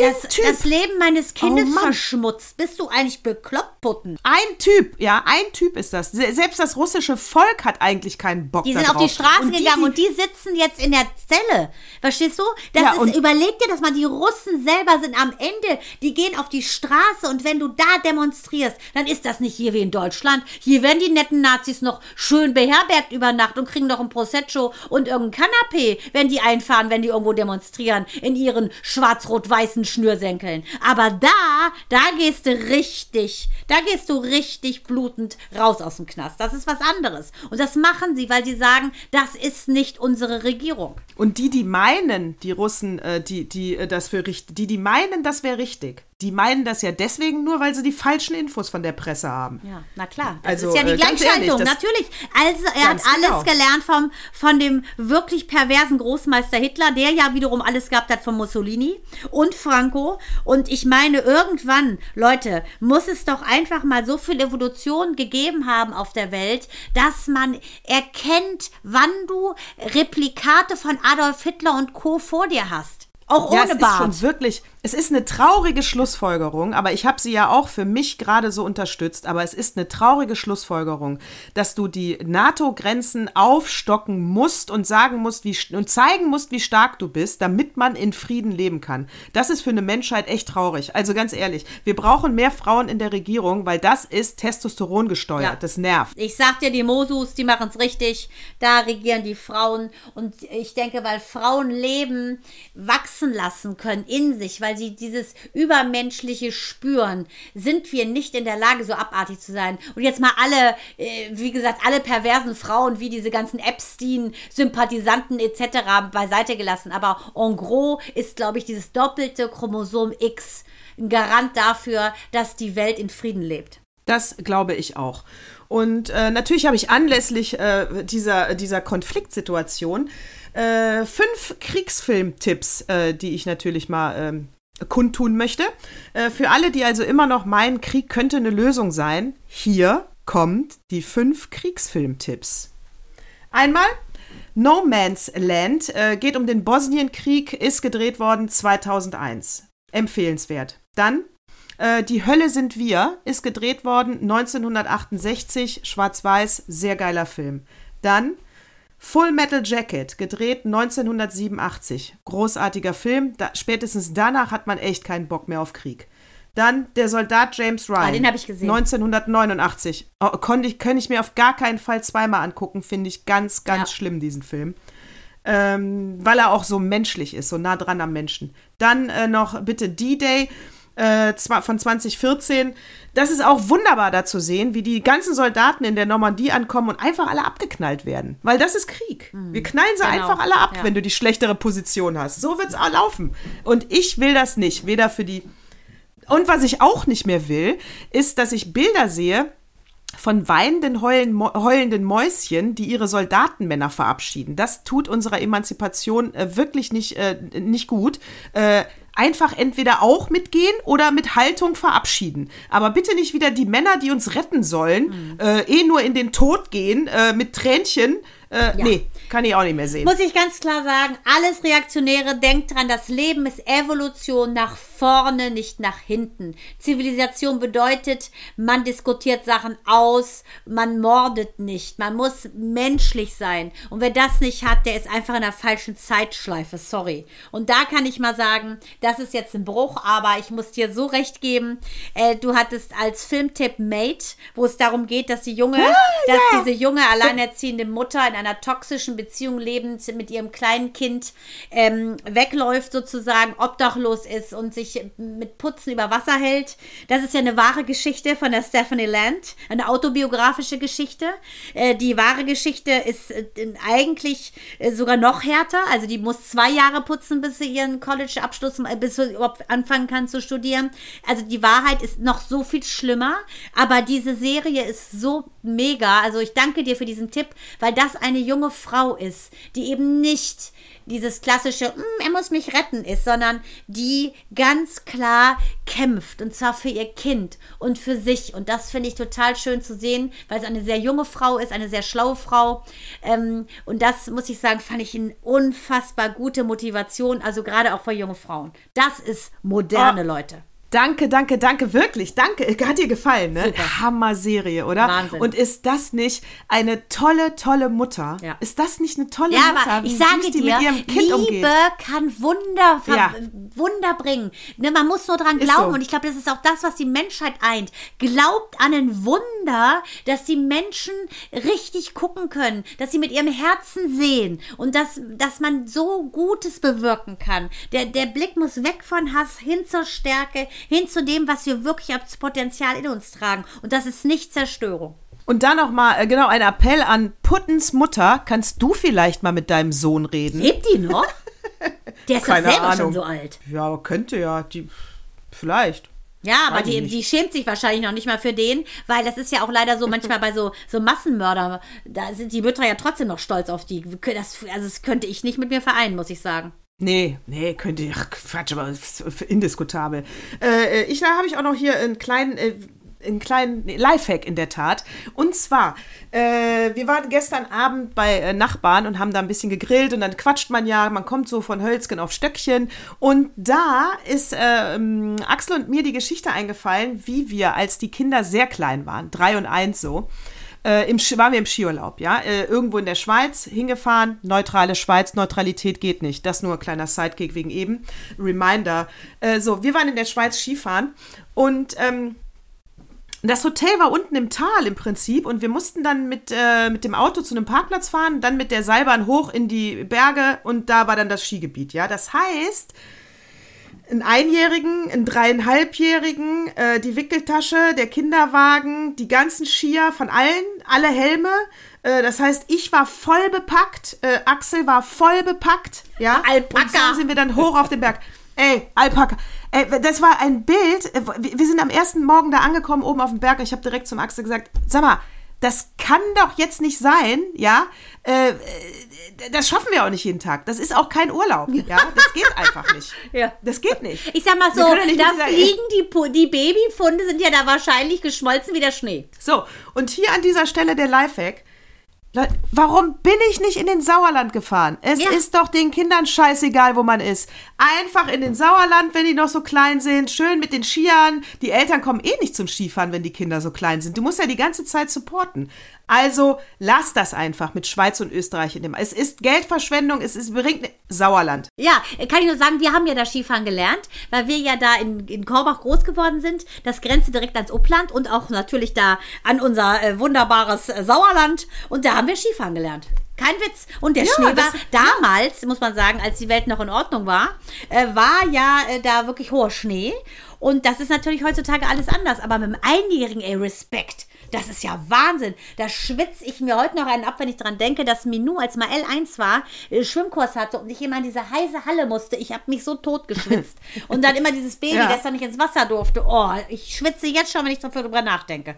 das, das, Leben meines Kindes oh verschmutzt? Bist du eigentlich bekloppt, Putten? Ein Typ, ja, ein Typ ist das. Selbst das russische Volk hat eigentlich keinen Bock Die sind auf die Straße und gegangen und die sitzen jetzt in der Zelle. Verstehst du? Das ja, ist, überleg dir das mal, die Russen selber sind am Ende, die gehen auf die Straße und wenn du da demonstrierst, dann ist das nicht hier wie in Deutschland. Hier werden die netten Nazis noch schön beherbergt über Nacht und kriegen noch ein Prosecco und irgendein Kanapé, wenn die einfahren, wenn die irgendwo demonstrieren in ihren schwarz-rot-weißen Schnürsenkeln. Aber da, da gehst du richtig, da gehst du richtig blutend raus aus dem Knast. Das ist was anderes. Und das machen sie, weil sie sagen, das ist nicht unsere Regierung. Und die, die meinen, die Russen, äh, die, die äh, das für richtig, die, die meinen, das wäre richtig, die meinen das ja deswegen nur, weil sie die falschen Infos von der Presse haben. Ja, na klar. Das Also, ist ja die äh, Gleichschaltung, ehrlich, natürlich. Also er hat Ganz alles genau. gelernt vom, von dem wirklich perversen Großmeister Hitler, der ja wiederum alles gehabt hat von Mussolini und Franco. Und ich meine, irgendwann, Leute, muss es doch einfach mal so viel Evolution gegeben haben auf der Welt, dass man erkennt, wann du Replikate von Adolf Hitler und Co. vor dir hast. Auch Ja, ohne es ist Bart. schon wirklich, es ist eine traurige Schlussfolgerung, aber ich habe sie ja auch für mich gerade so unterstützt, aber es ist eine traurige Schlussfolgerung, dass du die NATO-Grenzen aufstocken musst und sagen musst, wie und zeigen musst, wie stark du bist, damit man in Frieden leben kann. Das ist für eine Menschheit echt traurig. Also ganz ehrlich, wir brauchen mehr Frauen in der Regierung, weil das ist Testosteron gesteuert. Ja. Das nervt. Ich sag dir, die Mosus, die machen es richtig. Da regieren die Frauen. Und ich denke, weil Frauen Leben wachsen lassen können in sich, weil sie dieses Übermenschliche spüren, sind wir nicht in der Lage, so abartig zu sein. Und jetzt mal alle, äh, wie gesagt, alle perversen Frauen, wie diese ganzen Epstein-Sympathisanten etc. beiseite gelassen. Aber en gros ist, glaube ich, dieses doppelte Chromosom X ein Garant dafür, dass die Welt in Frieden lebt. Das glaube ich auch. Und äh, natürlich habe ich anlässlich äh, dieser, dieser Konfliktsituation äh, fünf Kriegsfilmtipps, äh, die ich natürlich mal ähm, kundtun möchte. Äh, für alle, die also immer noch meinen, Krieg könnte eine Lösung sein, hier kommt die fünf Kriegsfilmtipps. Einmal No Man's Land äh, geht um den Bosnienkrieg, ist gedreht worden 2001. Empfehlenswert. Dann äh, Die Hölle sind wir ist gedreht worden 1968, schwarz-weiß, sehr geiler Film. Dann Full Metal Jacket, gedreht 1987, großartiger Film. Da, spätestens danach hat man echt keinen Bock mehr auf Krieg. Dann Der Soldat James Ryan. Ah, den hab ich gesehen. 1989. Oh, konnte ich, könnte ich mir auf gar keinen Fall zweimal angucken, finde ich ganz, ganz Ja. schlimm, diesen Film ähm, weil er auch so menschlich ist, so nah dran am Menschen. Dann äh, noch bitte D-Day äh, von 2014. Das ist auch wunderbar da zu sehen, wie die ganzen Soldaten in der Normandie ankommen und einfach alle abgeknallt werden. Weil das ist Krieg. Wir knallen sie Genau. einfach alle ab, Ja. wenn du die schlechtere Position hast. So wird's auch laufen. Und ich will das nicht. Weder für die. Und was ich auch nicht mehr will, ist, dass ich Bilder sehe, von weinenden, heulenden Mäuschen, die ihre Soldatenmänner verabschieden. Das tut unserer Emanzipation äh, wirklich nicht, äh, nicht gut. Äh, einfach entweder auch mitgehen oder mit Haltung verabschieden. Aber bitte nicht wieder die Männer, die uns retten sollen, äh, eh nur in den Tod gehen, äh, mit Tränchen. Äh, Nee, kann ich auch nicht mehr sehen. Muss ich ganz klar sagen, alles Reaktionäre, denkt dran, das Leben ist Evolution nach vorne, nicht nach hinten. Zivilisation bedeutet, man diskutiert Sachen aus, man mordet nicht, man muss menschlich sein. Und wer das nicht hat, der ist einfach in der falschen Zeitschleife, sorry. Und da kann ich mal sagen, das ist jetzt ein Bruch, aber ich muss dir so recht geben, äh, du hattest als Filmtipp Mate, wo es darum geht, dass die junge, dass diese junge alleinerziehende Mutter in einer toxischen Beziehung lebend mit ihrem kleinen Kind ähm, wegläuft sozusagen, obdachlos ist und sich mit Putzen über Wasser hält. Das ist ja eine wahre Geschichte von der Stephanie Land, eine autobiografische Geschichte. Äh, die wahre Geschichte ist äh, eigentlich äh, sogar noch härter. Also die muss zwei Jahre putzen, bis sie ihren College-Abschluss, bis sie überhaupt anfangen kann zu studieren. Also die Wahrheit ist noch so viel schlimmer. Aber diese Serie ist so mega. Also ich danke dir für diesen Tipp, weil das eine junge Frau ist, die eben nicht dieses klassische, "Mm, er muss mich retten ist, sondern die ganz klar kämpft und zwar für ihr Kind und für sich. Und das finde ich total schön zu sehen, weil es eine sehr junge Frau ist, eine sehr schlaue Frau. Ähm, und das muss ich sagen, fand ich eine unfassbar gute Motivation, also gerade auch für junge Frauen. Das ist moderne Oh. Leute. Danke, danke, danke, wirklich, danke. Hat dir gefallen, ne? Super. Hammer-Serie, oder? Wahnsinn. Und ist das nicht eine tolle, tolle Mutter? Ja. Ist das nicht eine tolle Ja, Mutter? aber ich sage dir, mit ihrem Kind Liebe umgeht? kann Wunder, Ja. Wunder bringen. Ne, man muss nur dran Ist glauben. so. Und ich glaube, das ist auch das, was die Menschheit eint. Glaubt an ein Wunder, dass die Menschen richtig gucken können, dass sie mit ihrem Herzen sehen und dass, dass man so Gutes bewirken kann. Der, der Blick muss weg von Hass hin zur Stärke, hin zu dem, was wir wirklich als Potenzial in uns tragen. Und das ist nicht Zerstörung. Und dann noch mal, äh, genau, ein Appell an Puttens Mutter. Kannst du vielleicht mal mit deinem Sohn reden? Lebt die noch? Der ist Keine doch selber Ahnung. schon so alt. Ja, könnte ja. Die, Vielleicht. Ja, aber die, die schämt sich wahrscheinlich noch nicht mal für den, weil das ist ja auch leider so manchmal bei so, so Massenmörder, da sind die Mütter ja trotzdem noch stolz auf die. Das, also das könnte ich nicht mit mir vereinen, muss ich sagen. Nee, nee, könnte ich. Quatsch, aber indiskutabel. Äh, ich, da habe ich auch noch hier einen kleinen. Äh, einen kleinen Lifehack in der Tat. Und zwar, äh, wir waren gestern Abend bei äh, Nachbarn und haben da ein bisschen gegrillt und dann quatscht man ja, man kommt so von Hölzgen auf Stöckchen. Und da ist ähm, Axel und mir die Geschichte eingefallen, wie wir, als die Kinder sehr klein waren, drei und eins so, äh, im, waren wir im Skiurlaub, ja, äh, irgendwo in der Schweiz hingefahren, neutrale Schweiz, Neutralität geht nicht. Das nur ein kleiner Sidekick wegen eben. Reminder. Äh, so, wir waren in der Schweiz Skifahren und ähm, das Hotel war unten im Tal im Prinzip und wir mussten dann mit, äh, mit dem Auto zu einem Parkplatz fahren, dann mit der Seilbahn hoch in die Berge und da war dann das Skigebiet, ja. Das heißt, einen Einjährigen, einen Dreieinhalbjährigen, äh, die Wickeltasche, der Kinderwagen, die ganzen Skier von allen, alle Helme. Äh, das heißt, ich war voll bepackt, äh, Axel war voll bepackt, ja. Alpaka. Und so sind wir dann hoch auf den Berg. Ey, Alpaka. Ey, das war ein Bild. äh, Wir wir sind am ersten Morgen da angekommen, oben auf dem Berg. und Ich habe direkt zum Axel gesagt, sag mal, das kann doch jetzt nicht sein, ja. Äh, äh, das schaffen wir auch nicht jeden Tag. Das ist auch kein Urlaub, ja. Das geht einfach nicht. Ja. Das geht nicht. Ich sag mal so, ja da fliegen die, die Babyfunde sind ja da wahrscheinlich geschmolzen wie der Schnee. So, und hier an dieser Stelle der Lifehack. Leute, warum bin ich nicht in den Sauerland gefahren? Es Ja. ist doch den Kindern scheißegal, wo man ist. Einfach in den Sauerland, wenn die noch so klein sind. Schön mit den Skiern. Die Eltern kommen eh nicht zum Skifahren, wenn die Kinder so klein sind. Du musst ja die ganze Zeit supporten. Also lass das einfach mit Schweiz und Österreich in dem. Es ist Geldverschwendung, es ist bringt Sauerland. Ja, kann ich nur sagen, wir haben ja da Skifahren gelernt, weil wir ja da in, in Korbach groß geworden sind. Das grenzte direkt ans Uppland und auch natürlich da an unser äh, wunderbares äh, Sauerland. Und da haben wir Skifahren gelernt. Kein Witz. Und der Ja, Schnee war das- damals, muss man sagen, als die Welt noch in Ordnung war, äh, war ja äh, da wirklich hoher Schnee. Und das ist natürlich heutzutage alles anders. Aber mit dem Einjährigen, ey, Respekt. Das ist ja Wahnsinn. Da schwitze ich mir heute noch einen ab, wenn ich dran denke, dass Minou, als mal L1 war, äh, Schwimmkurs hatte und ich immer in diese heiße Halle musste. Ich habe mich so tot geschwitzt. und dann immer dieses Baby, Ja. das dann nicht ins Wasser durfte. Oh, ich schwitze jetzt schon, wenn ich darüber nachdenke.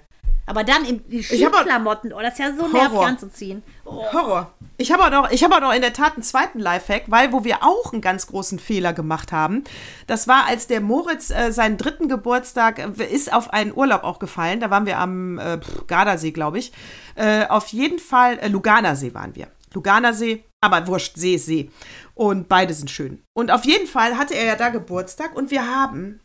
Aber dann in hab Skiklamotten, oh, das ist ja so nervig Horror. anzuziehen. Oh. Horror. Ich habe auch noch, ich habe auch noch in der Tat einen zweiten Lifehack, weil wo wir auch einen ganz großen Fehler gemacht haben, das war, als der Moritz äh, seinen dritten Geburtstag äh, ist auf einen Urlaub auch gefallen. Da waren wir am äh, Gardasee, glaube ich. Äh, auf jeden Fall äh, Luganersee waren wir. Luganersee, aber wurscht, See ist See. Und beide sind schön. Und auf jeden Fall hatte er ja da Geburtstag und wir haben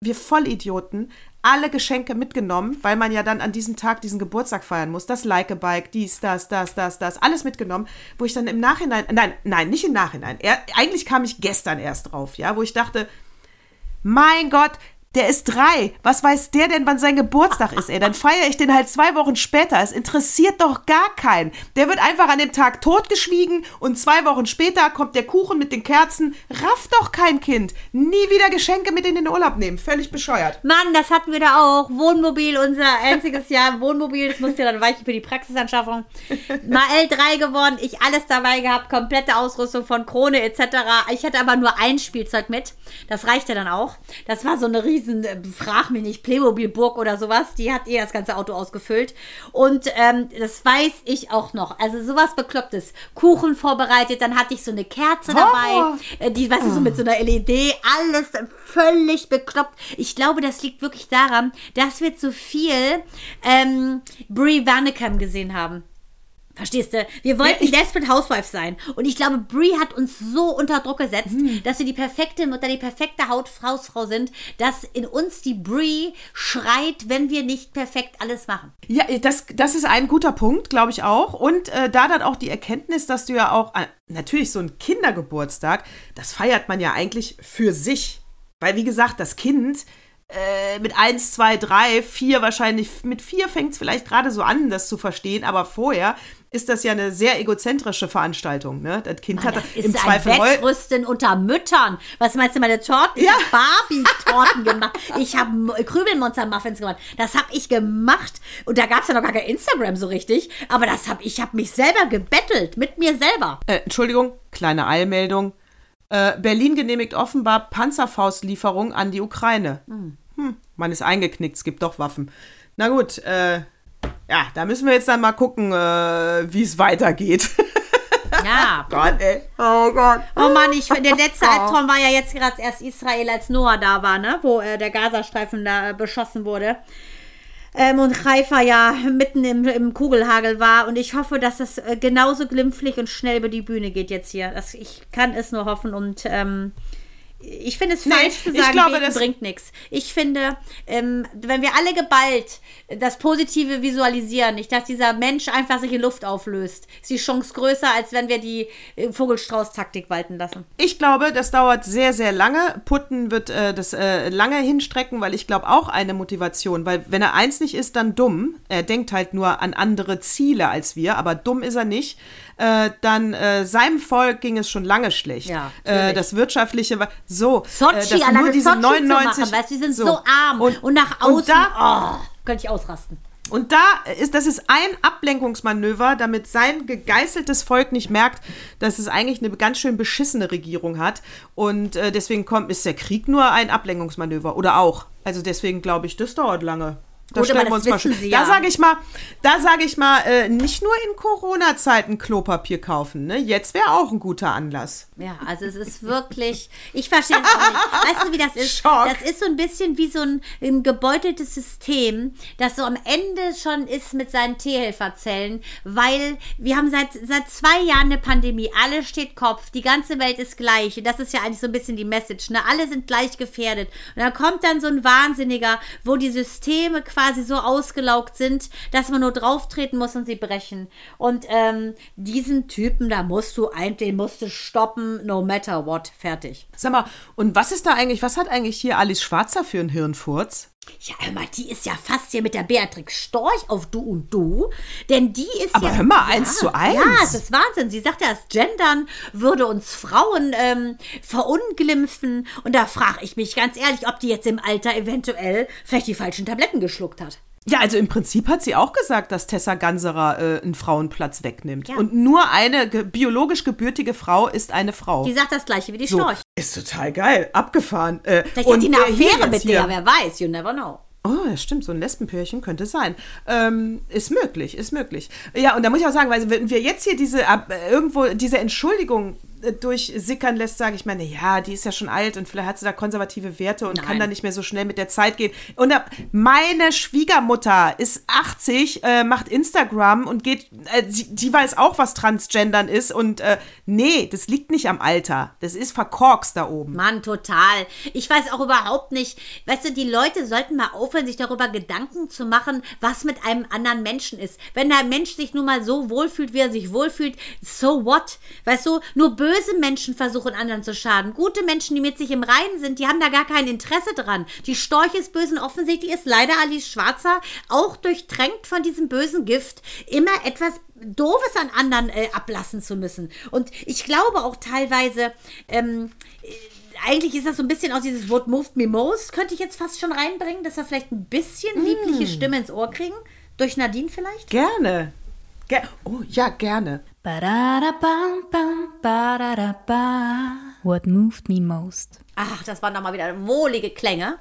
wir Vollidioten alle Geschenke mitgenommen, weil man ja dann an diesem Tag diesen Geburtstag feiern muss. Das Like-a-Bike, dies, das, das, das, das, alles mitgenommen, wo ich dann im Nachhinein, nein, nein, nicht im Nachhinein. Er, eigentlich kam ich gestern erst drauf, ja, wo ich dachte, mein Gott, der ist drei. Was weiß der denn, wann sein Geburtstag ist, ey? Dann feiere ich den halt zwei Wochen später. Es interessiert doch gar keinen. Der wird einfach an dem Tag totgeschwiegen und zwei Wochen später kommt der Kuchen mit den Kerzen. Rafft doch kein Kind. Nie wieder Geschenke mit in den Urlaub nehmen. Völlig bescheuert. Mann, das hatten wir da auch. Wohnmobil, unser einziges Jahr Wohnmobil. Das musste dann weichen für die Praxisanschaffung. Mal L3 geworden, ich alles dabei gehabt, komplette Ausrüstung von Krone etc. Ich hatte aber nur ein Spielzeug mit. Das reichte dann auch. Das war so eine riesen, äh, frag mich nicht, Playmobil-Burg oder sowas. Die hat eh das ganze Auto ausgefüllt. Und ähm, das weiß ich auch noch. Also sowas Beklopptes. Kuchen vorbereitet, dann hatte ich so eine Kerze dabei. Horror. Äh, Die, weißt du, so mit so einer LED, alles völlig bekloppt. Ich glaube, das liegt wirklich daran, dass wir zu viel ähm, Brie Vannekem gesehen haben. Verstehst du? Wir wollten Desperate Housewives sein. Und ich glaube, Brie hat uns so unter Druck gesetzt, Hm. dass wir die perfekte Mutter, die perfekte Hausfrau sind, dass in uns die Brie schreit, wenn wir nicht perfekt alles machen. Ja, das, das ist ein guter Punkt, glaube ich auch. Und äh, da dann auch die Erkenntnis, dass du ja auch, äh, natürlich so ein Kindergeburtstag, das feiert man ja eigentlich für sich. Weil, wie gesagt, das Kind äh, mit eins, zwei, drei, vier wahrscheinlich, mit vier fängt es vielleicht gerade so an, das zu verstehen, aber vorher ist das ja eine sehr egozentrische Veranstaltung. Ne? Das Kind hat Das ist im ein Zweifel heu- Wettrüsten unter Müttern. Was meinst du, meine Torten? Ich Ja. hab Barbie-Torten gemacht. Ich habe Krübelmonster-Muffins gemacht. Das habe ich gemacht. Und da gab es ja noch gar kein Instagram so richtig. Aber das hab, ich habe mich selber gebettelt. Mit mir selber. Äh, Entschuldigung, kleine Eilmeldung. Äh, Berlin genehmigt offenbar Panzerfaustlieferung an die Ukraine. Hm, man ist eingeknickt, es gibt doch Waffen. Na gut, äh, ja, da müssen wir jetzt dann mal gucken, äh, wie es weitergeht. Ja. Gott, ey. Oh Gott. Oh Mann, ich, der letzte Albtraum war ja jetzt gerade erst Israel, als Noah da war, ne? Wo äh, der Gazastreifen da äh, beschossen wurde. Ähm, und Haifa ja mitten im, im Kugelhagel war. Und ich hoffe, dass das äh, genauso glimpflich und schnell über die Bühne geht jetzt hier. Das, ich kann es nur hoffen und ähm, ich finde es Nein, falsch zu ich sagen, glaube, beten das- bringt nichts. Ich finde, ähm, wenn wir alle geballt das Positive visualisieren, nicht, dass dieser Mensch einfach sich in Luft auflöst, ist die Chance größer, als wenn wir die äh, Vogelstrauß-Taktik walten lassen. Ich glaube, das dauert sehr, sehr lange. Putten wird äh, das äh, lange hinstrecken, weil ich glaube auch eine Motivation, weil wenn er eins nicht ist, dann dumm. Er denkt halt nur an andere Ziele als wir, aber dumm ist er nicht. Äh, dann äh, seinem Volk ging es schon lange schlecht. Ja, äh, das wirtschaftliche war so. Sochi, äh, dass alleine nur diese Sochi 99 zu machen, weißt die sind so, arm und, Und, nach außen, Und da, oh, könnte ich ausrasten. und da ist, das ist ein Ablenkungsmanöver, damit sein gegeißeltes Volk nicht merkt, dass es eigentlich eine ganz schön beschissene Regierung hat. Und äh, deswegen kommt, ist der Krieg nur ein Ablenkungsmanöver. Oder auch. Also deswegen glaube ich, das dauert lange. Da aber stellen wir uns mal schon. Sie Da ja. sage ich mal, da sage ich mal, äh, nicht nur in Corona-Zeiten Klopapier kaufen. Ne? Jetzt wäre auch ein guter Anlass. Ja, also es ist wirklich, ich verstehe es auch nicht. Weißt du, wie das ist? Schock. Das ist so ein bisschen wie so ein, ein gebeuteltes System, das so am Ende schon ist mit seinen T-Helferzellen, weil wir haben seit, seit zwei Jahren eine Pandemie, alle steht Kopf, die ganze Welt ist gleich. Und das ist ja eigentlich so ein bisschen die Message, ne? Alle sind gleich gefährdet. Und dann kommt dann so ein Wahnsinniger, wo die Systeme quasi so ausgelaugt sind, dass man nur drauftreten muss und sie brechen. Und ähm, diesen Typen, da musst du ein, den musst du stoppen, no matter what. Fertig. Sag mal, und was ist da eigentlich, was hat eigentlich hier Alice Schwarzer für einen Hirnfurz? Ja, hör mal, die ist ja fast hier mit der Beatrix Storch auf Du und Du. Denn die ist Aber ja. hör mal, ja, eins zu eins. Ja, es ist Wahnsinn. Sie sagt ja, das Gendern würde uns Frauen ähm, verunglimpfen. Und da frage ich mich ganz ehrlich, ob die jetzt im Alter eventuell vielleicht die falschen Tabletten geschluckt hat. Ja, also im Prinzip hat sie auch gesagt, dass Tessa Ganserer äh, einen Frauenplatz wegnimmt. Ja. Und nur eine ge biologisch gebürtige Frau ist eine Frau. Die sagt das gleiche wie die so, Storch. ist total geil, abgefahren. Äh, Vielleicht und, hat die eine Affäre mit der, wer weiß. You never know. Oh, ja, stimmt, so ein Lesbenpärchen könnte sein. Ähm, ist möglich, ist möglich. Ja, und da muss ich auch sagen, weil wenn wir jetzt hier diese äh, irgendwo diese Entschuldigung durchsickern lässt, sage ich meine, ja, die ist ja schon alt und vielleicht hat sie da konservative Werte und Nein. kann da nicht mehr so schnell mit der Zeit gehen. Und meine Schwiegermutter ist 80, äh, macht Instagram und geht, äh, die, die weiß auch, was Transgendern ist und äh, nee, das liegt nicht am Alter. Das ist verkorkst da oben. Mann, total. Ich weiß auch überhaupt nicht, weißt du, die Leute sollten mal aufhören, sich darüber Gedanken zu machen, was mit einem anderen Menschen ist. Wenn der Mensch sich nun mal so wohlfühlt, wie er sich wohlfühlt, so what? Weißt du, nur böse Menschen versuchen anderen zu schaden. Gute Menschen, die mit sich im Reinen sind, die haben da gar kein Interesse dran. Die Storch ist böse und offensichtlich ist leider Alice Schwarzer auch durchtränkt von diesem bösen Gift, immer etwas Doofes an anderen äh, ablassen zu müssen. Und ich glaube auch teilweise, ähm, eigentlich ist das so ein bisschen auch dieses What Moved Me Most, könnte ich jetzt fast schon reinbringen, dass wir vielleicht ein bisschen liebliche Stimme ins Ohr kriegen. Durch Nadine vielleicht? Gerne. Ger oh, ja, gerne. What moved me most? Ach, das waren doch mal wieder wohlige Klänge.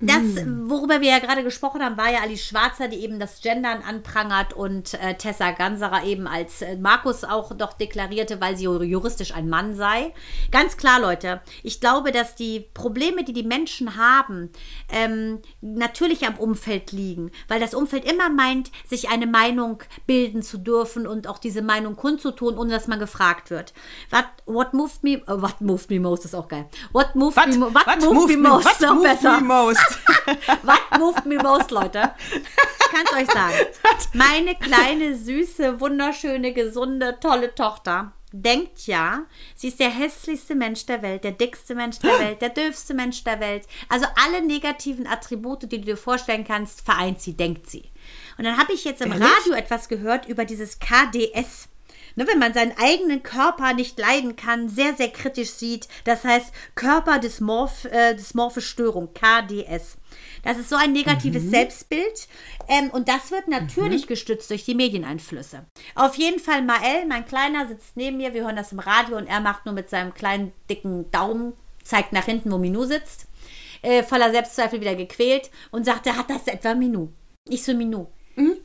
Das, worüber wir ja gerade gesprochen haben, war ja Alice Schwarzer, die eben das Gendern anprangert und äh, Tessa Ganserer eben als äh, Markus auch doch deklarierte, weil sie juristisch ein Mann sei. Ganz klar, Leute, ich glaube, dass die Probleme, die die Menschen haben, ähm, natürlich am Umfeld liegen, weil das Umfeld immer meint, sich eine Meinung bilden zu dürfen und auch diese Meinung kundzutun, ohne dass man gefragt wird. What, what moved me, äh, what moved me most ist auch geil. What moved What, me, what what moved me most, what noch moved besser. me most? What moved me most, Leute? Ich kann es euch sagen. Meine kleine, süße, wunderschöne, gesunde, tolle Tochter denkt ja, sie ist der hässlichste Mensch der Welt, der dickste Mensch der Welt, der dürfste Mensch der Welt. Also alle negativen Attribute, die du dir vorstellen kannst, vereint sie, denkt sie. Und dann habe ich jetzt im Ehrlich? Radio etwas gehört über dieses KDS. Ne, wenn man seinen eigenen Körper nicht leiden kann, sehr, sehr kritisch sieht. Das heißt Körperdysmorph, äh, dysmorphe Störung, KDS. Das ist so ein negatives Mhm. Selbstbild. Ähm, und das wird natürlich gestützt durch die Medieneinflüsse. Auf jeden Fall, Mael, mein Kleiner, sitzt neben mir. Wir hören das im Radio und er macht nur mit seinem kleinen, dicken Daumen, zeigt nach hinten, wo Minou sitzt. Äh, voller Selbstzweifel wieder gequält und sagte, hat das etwa Minou? Ich so, Minou.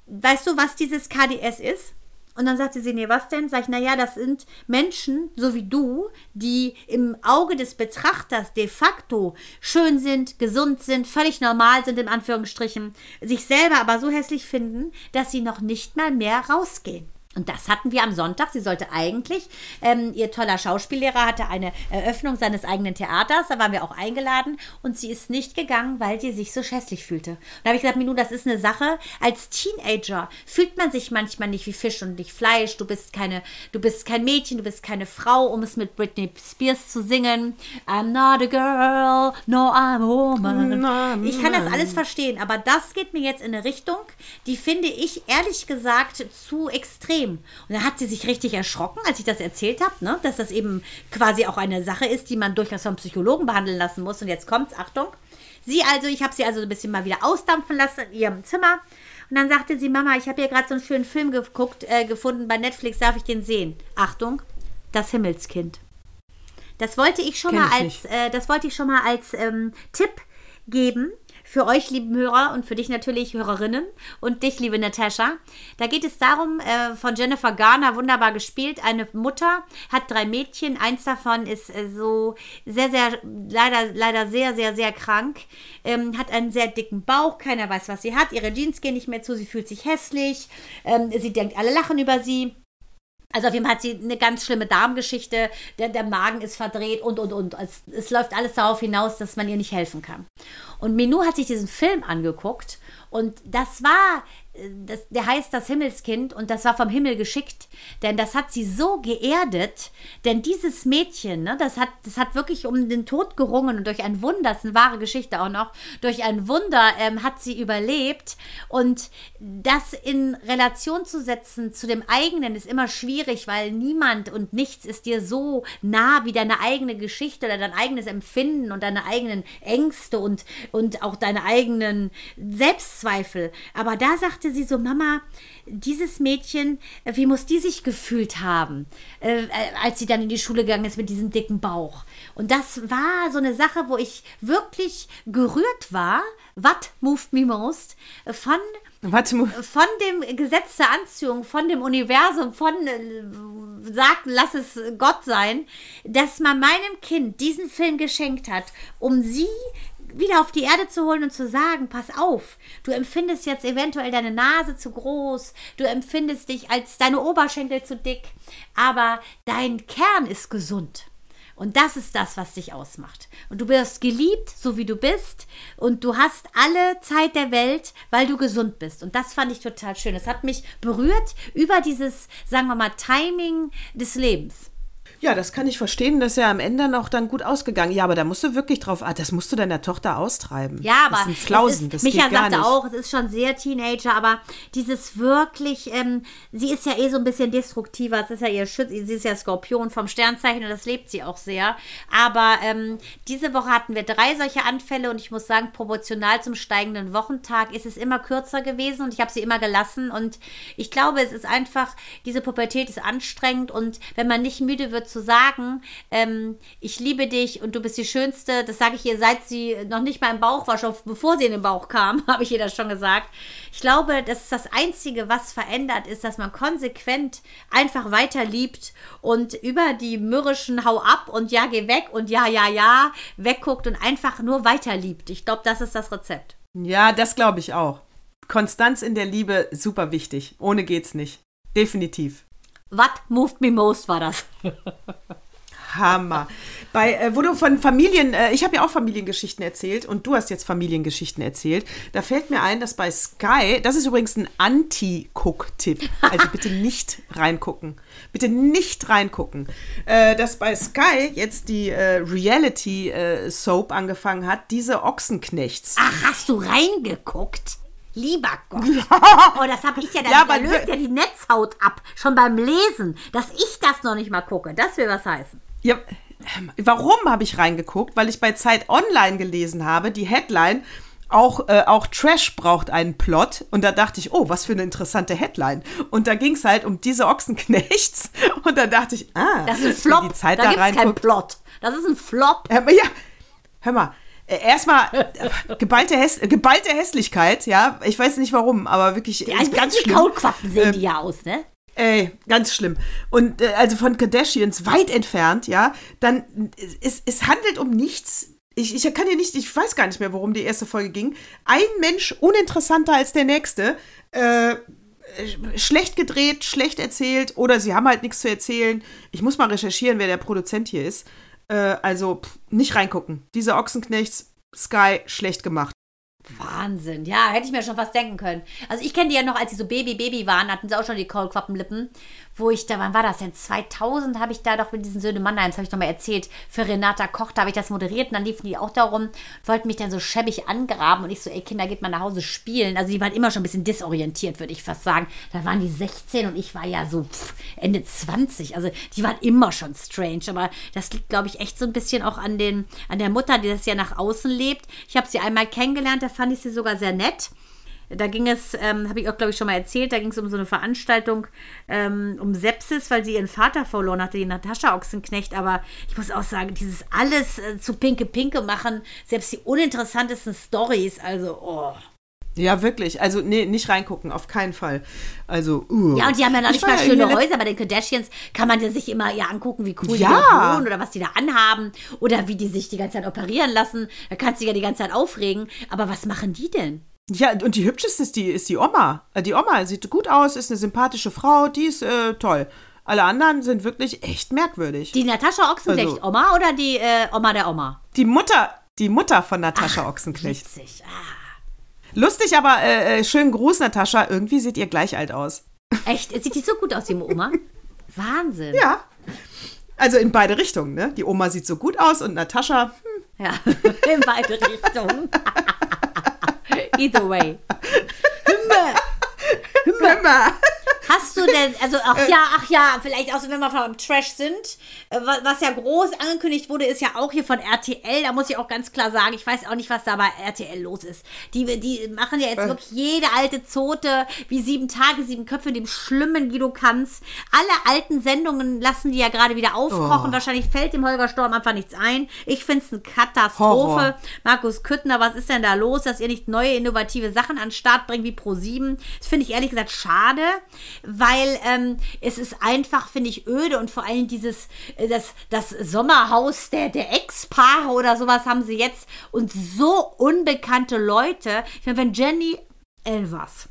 Weißt du, was dieses KDS ist? Und dann sagte sie, nee, was denn? Sag ich, naja, das sind Menschen, so wie du, die im Auge des Betrachters de facto schön sind, gesund sind, völlig normal sind, in Anführungsstrichen, sich selber aber so hässlich finden, dass sie noch nicht mal mehr rausgehen. Und das hatten wir am Sonntag. Sie sollte eigentlich, ähm, ihr toller Schauspiellehrer hatte eine Eröffnung seines eigenen Theaters, da waren wir auch eingeladen und sie ist nicht gegangen, weil sie sich so hässlich fühlte. Und da habe ich gesagt, Minu, das ist eine Sache. Als Teenager fühlt man sich manchmal nicht wie Fisch und nicht Fleisch. Du bist keine, du bist kein Mädchen, du bist keine Frau, um es mit Britney Spears zu singen. I'm not a girl, no, I'm a woman. Ich kann das alles verstehen, aber das geht mir jetzt in eine Richtung, die finde ich ehrlich gesagt zu extrem. Und da hat sie sich richtig erschrocken, als ich das erzählt habe, ne? dass das eben quasi auch eine Sache ist, die man durchaus vom Psychologen behandeln lassen muss. Und jetzt kommt's, Achtung. Sie also, ich habe sie also ein bisschen mal wieder ausdampfen lassen in ihrem Zimmer. Und dann sagte sie, Mama, ich habe hier gerade so einen schönen Film geguckt, äh, gefunden bei Netflix, darf ich den sehen? Achtung, das Himmelskind. Das wollte ich schon Kenn mal als, äh, das wollte ich schon mal als ähm, Tipp geben für euch, lieben Hörer, und für dich natürlich, Hörerinnen, und dich, liebe Natascha. Da geht es darum, äh, von Jennifer Garner, wunderbar gespielt. Eine Mutter hat drei Mädchen. Eins davon ist äh, so sehr, sehr, leider, leider sehr, sehr, sehr krank. Ähm, hat einen sehr dicken Bauch. Keiner weiß, was sie hat. Ihre Jeans gehen nicht mehr zu. Sie fühlt sich hässlich. Ähm, sie denkt, alle lachen über sie. Also auf jeden Fall hat sie eine ganz schlimme Darmgeschichte, der, der Magen ist verdreht und, und, und. Es, es läuft alles darauf hinaus, dass man ihr nicht helfen kann. Und Minou hat sich diesen Film angeguckt und das war, das, der heißt Das Himmelskind und das war vom Himmel geschickt, denn das hat sie so geerdet, denn dieses Mädchen, ne, das hat, das hat wirklich um den Tod gerungen und durch ein Wunder, das ist eine wahre Geschichte auch noch, durch ein Wunder ähm, hat sie überlebt und das in Relation zu setzen zu dem eigenen ist immer schwierig, weil niemand und nichts ist dir so nah wie deine eigene Geschichte oder dein eigenes Empfinden und deine eigenen Ängste und, und auch deine eigenen Selbstzweifel. Aber da sagte sie so, Mama, dieses Mädchen, äh, wie muss die sich gefühlt haben, äh, äh, als sie dann in die Schule gegangen ist mit diesem dicken Bauch. Und das war so eine Sache, wo ich wirklich gerührt war, what moved me most, von von dem Gesetz der Anziehung, von dem Universum, von äh, sagt, lass es Gott sein, dass man meinem Kind diesen Film geschenkt hat, um sie wieder auf die Erde zu holen und zu sagen, pass auf, du empfindest jetzt eventuell deine Nase zu groß, du empfindest dich als deine Oberschenkel zu dick, aber dein Kern ist gesund. Und das ist das, was dich ausmacht. Und du wirst geliebt, so wie du bist. Und du hast alle Zeit der Welt, weil du gesund bist. Und das fand ich total schön. Es hat mich berührt über dieses, sagen wir mal, Timing des Lebens. Ja, das kann ich verstehen. Das ist ja am Ende noch dann gut ausgegangen. Ja, aber da musst du wirklich drauf, ah, das musst du deiner Tochter austreiben. Ja, aber das sind Flausen, das ist, Micha geht sagte auch, es ist schon sehr Teenager, aber dieses wirklich, ähm, sie ist ja eh so ein bisschen destruktiver, es ist ja ihr Schütz, sie ist ja Skorpion vom Sternzeichen und das lebt sie auch sehr. Aber ähm, diese Woche hatten wir drei solche Anfälle und ich muss sagen, proportional zum steigenden Wochentag ist es immer kürzer gewesen und ich habe sie immer gelassen und ich glaube, es ist einfach, diese Pubertät ist anstrengend und wenn man nicht müde wird zu sagen, ähm, ich liebe dich und du bist die Schönste, das sage ich ihr, seit sie noch nicht mal im Bauch war, schon bevor sie in den Bauch kam, habe ich ihr das schon gesagt. Ich glaube, das ist das Einzige, was verändert, ist, dass man konsequent einfach weiter liebt und über die mürrischen Hau ab und ja, geh weg und ja, ja, ja, wegguckt und einfach nur weiter liebt. Ich glaube, das ist das Rezept. Ja, das glaube ich auch. Konstanz in der Liebe, super wichtig. Ohne geht's nicht. Definitiv. What moved me most war das. Hammer. Bei, äh, wo du von Familien, äh, ich habe ja auch Familiengeschichten erzählt und du hast jetzt Familiengeschichten erzählt. Da fällt mir ein, dass bei Sky, das ist übrigens ein Anti-Guck-Tipp, also bitte nicht reingucken. Bitte nicht reingucken. Äh, dass bei Sky jetzt die äh, Reality-Soap angefangen hat, diese Ochsenknechts. Ach, hast du reingeguckt? Lieber Gott. Oh, das habe ich ja, dann, Ja, da aber löst ja die Netzhaut ab. Schon beim Lesen. Dass ich das noch nicht mal gucke. Das will was heißen. Ja, warum habe ich reingeguckt? Weil ich bei Zeit Online gelesen habe, die Headline, auch, äh, auch Trash braucht einen Plot. Und da dachte ich, oh, was für eine interessante Headline. Und da ging es halt um diese Ochsenknechts. Und da dachte ich, ah, Das ist ein Flop. Die Zeit da da, gibt es keinen. Plot. Das ist ein Flop. Ja, ja, hör mal. Äh, Erstmal äh, geballte, Häss geballte Hässlichkeit, ja. Ich weiß nicht warum, aber wirklich Ein ganz schlimm. Kaulquappen sehen die ja aus, ne? Ey, ganz schlimm. Und äh, also von Kardashians weit entfernt, ja, dann es, es handelt um nichts. Ich, ich kann dir nicht, ich weiß gar nicht mehr, worum die erste Folge ging. Ein Mensch uninteressanter als der nächste. Äh, schlecht gedreht, schlecht erzählt oder sie haben halt nichts zu erzählen. Ich muss mal recherchieren, wer der Produzent hier ist. Äh, also pff, nicht reingucken. Diese Ochsenknechts, Sky, schlecht gemacht. Wahnsinn. Ja, hätte ich mir schon fast denken können. Also ich kenne die ja noch, als sie so Baby, Baby waren, hatten sie auch schon die Kaulquappenlippen. Wo ich da, wann war das denn? 2000 habe ich da doch mit diesen Söhne Mannheims, habe ich doch mal erzählt, für Renata Koch, da habe ich das moderiert und dann liefen die auch darum, wollten mich dann so schäbig angraben und ich so, ey Kinder, geht mal nach Hause spielen. Also die waren immer schon ein bisschen disorientiert, würde ich fast sagen. Da waren die 16 und ich war ja so pff, Ende 20. Also die waren immer schon strange, aber das liegt, glaube ich, echt so ein bisschen auch an, den, an der Mutter, die das ja nach außen lebt. Ich habe sie einmal kennengelernt, da fand ich sie sogar sehr nett. Da ging es, ähm, habe ich auch, glaube ich, schon mal erzählt, da ging es um so eine Veranstaltung ähm, um Sepsis, weil sie ihren Vater verloren hatte, die Natascha Ochsenknecht. Aber ich muss auch sagen, dieses alles äh, zu Pinke-Pinke machen, selbst die uninteressantesten Stories, also, oh. Ja, wirklich. Also, nee, nicht reingucken, auf keinen Fall. Also, uh. Ja, und die haben ja noch Ich nicht mal schöne Häuser. Bei den Kardashians kann man ja sich immer ja angucken, wie cool Ja. die da wohnen oder was die da anhaben oder wie die sich die ganze Zeit operieren lassen. Da kannst du dich ja die ganze Zeit aufregen. Aber was machen die denn? Ja, und die hübscheste ist die, ist die Oma. Äh, Die Oma sieht gut aus, ist eine sympathische Frau, die ist äh, toll. Alle anderen sind wirklich echt merkwürdig. Die, Die Natascha Ochsenknecht, Also- Oma oder die äh, Oma der Oma? Mutter, die Mutter von Natascha Ochsenknecht. Witzig. Ah. Lustig, aber äh, äh, schönen Gruß, Natascha. Irgendwie seht ihr gleich alt aus. Echt? Sieht die so gut aus, die Oma? Wahnsinn. Ja. Also in beide Richtungen, ne? Die Oma sieht so gut aus und Natascha, hm, Ja, in beide Richtungen. Either way. Remember. Remember. Hast du denn, also ach ja, ach ja, vielleicht auch so, wenn wir vom Trash sind, äh, wa- was ja groß angekündigt wurde, ist ja auch hier von RTL, da muss ich auch ganz klar sagen, ich weiß auch nicht, was da bei RTL los ist. Die, die machen ja jetzt wirklich jede alte Zote, wie sieben Tage, sieben Köpfe, dem schlimmen Guido Kanz. Alle alten Sendungen lassen die ja gerade wieder aufkochen, wahrscheinlich fällt dem Holger Storm einfach nichts ein. Ich finde es eine Katastrophe. Horror. Markus Küttner, was ist denn da los, dass ihr nicht neue, innovative Sachen an den Start bringt wie Pro7? Das finde ich ehrlich gesagt schade, weil ähm, es ist einfach, finde ich, öde und vor allem dieses, äh, das, das Sommerhaus der, der Ex-Paare oder sowas haben sie jetzt und so unbekannte Leute. Ich meine, wenn Jenny Elvers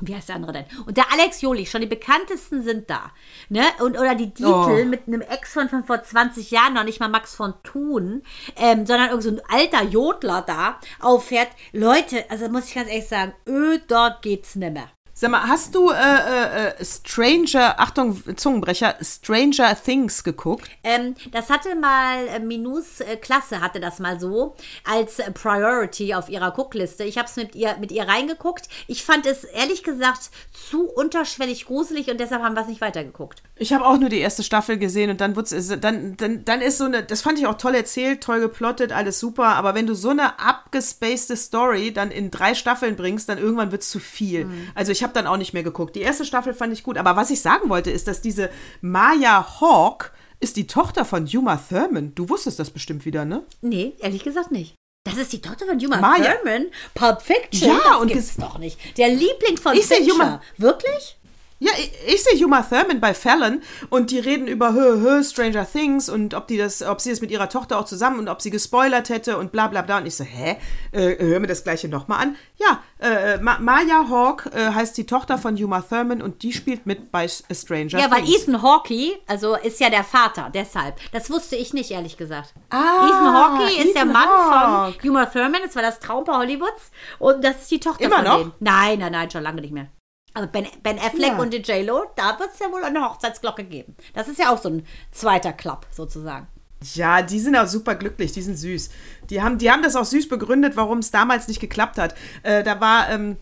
wie heißt der andere denn? Und der Alex Jolich, schon die bekanntesten sind da. Ne? Und, oder die Dietl Oh. mit einem Ex von, von vor 20 Jahren, noch nicht mal Max von Thun, ähm, sondern irgend so ein alter Jodler da auffährt. Leute, also muss ich ganz ehrlich sagen, öh, dort geht's nimmer. Sag mal, hast du äh, äh, äh, Stranger, Achtung, Zungenbrecher, Stranger Things geguckt? Ähm, das hatte mal äh, Minus äh, Klasse hatte das mal so als äh, Priority auf ihrer Guckliste. Ich habe es mit ihr mit ihr reingeguckt. Ich fand es ehrlich gesagt zu unterschwellig gruselig und deshalb haben wir es nicht weitergeguckt. Ich habe auch nur die erste Staffel gesehen und dann, ist- dann, dann, dann ist so eine, das fand ich auch toll erzählt, toll geplottet, alles super, aber wenn du so eine abgespacede Story dann in drei Staffeln bringst, dann irgendwann wird es zu viel. Also ich habe dann auch nicht mehr geguckt. Die erste Staffel fand ich gut, aber was ich sagen wollte, ist, dass diese Maya Hawk ist die Tochter von Uma Thurman. Du wusstest das bestimmt wieder, ne? Nee, ehrlich gesagt nicht. Das ist die Tochter von Uma Maya. Thurman. Pulp Fiction. Ja, das und gibt's doch nicht. Der Liebling von Ich Fincher. Uma- Wirklich? Ja, ich, ich sehe Uma Thurman bei Fallon und die reden über hö, hö, Stranger Things und ob die das, ob sie das mit ihrer Tochter auch zusammen und ob sie gespoilert hätte und bla bla bla. Und ich so, hä? Äh, hör mir das gleiche nochmal an. Ja, äh, Ma Maya Hawk äh, heißt die Tochter von Uma Thurman und die spielt mit bei S- Stranger Ja, weil Things. Ethan Hawke, also ist ja der Vater, deshalb. Das wusste ich nicht, ehrlich gesagt. Ah, Ethan Hawke ist der Ethan Mann Hawke. von Uma Thurman, das war das Traumpaar Hollywoods. Und das ist die Tochter Immer von noch? denen. Nein, nein, nein, schon lange nicht mehr. Also Ben, ben Affleck Ja. und die J-Lo, da wird es ja wohl eine Hochzeitsglocke geben. Das ist ja auch so ein zweiter Club, sozusagen. Ja, die sind auch super glücklich, die sind süß. Die haben, die haben das auch süß begründet, warum es damals nicht geklappt hat. Äh, da war, ähm,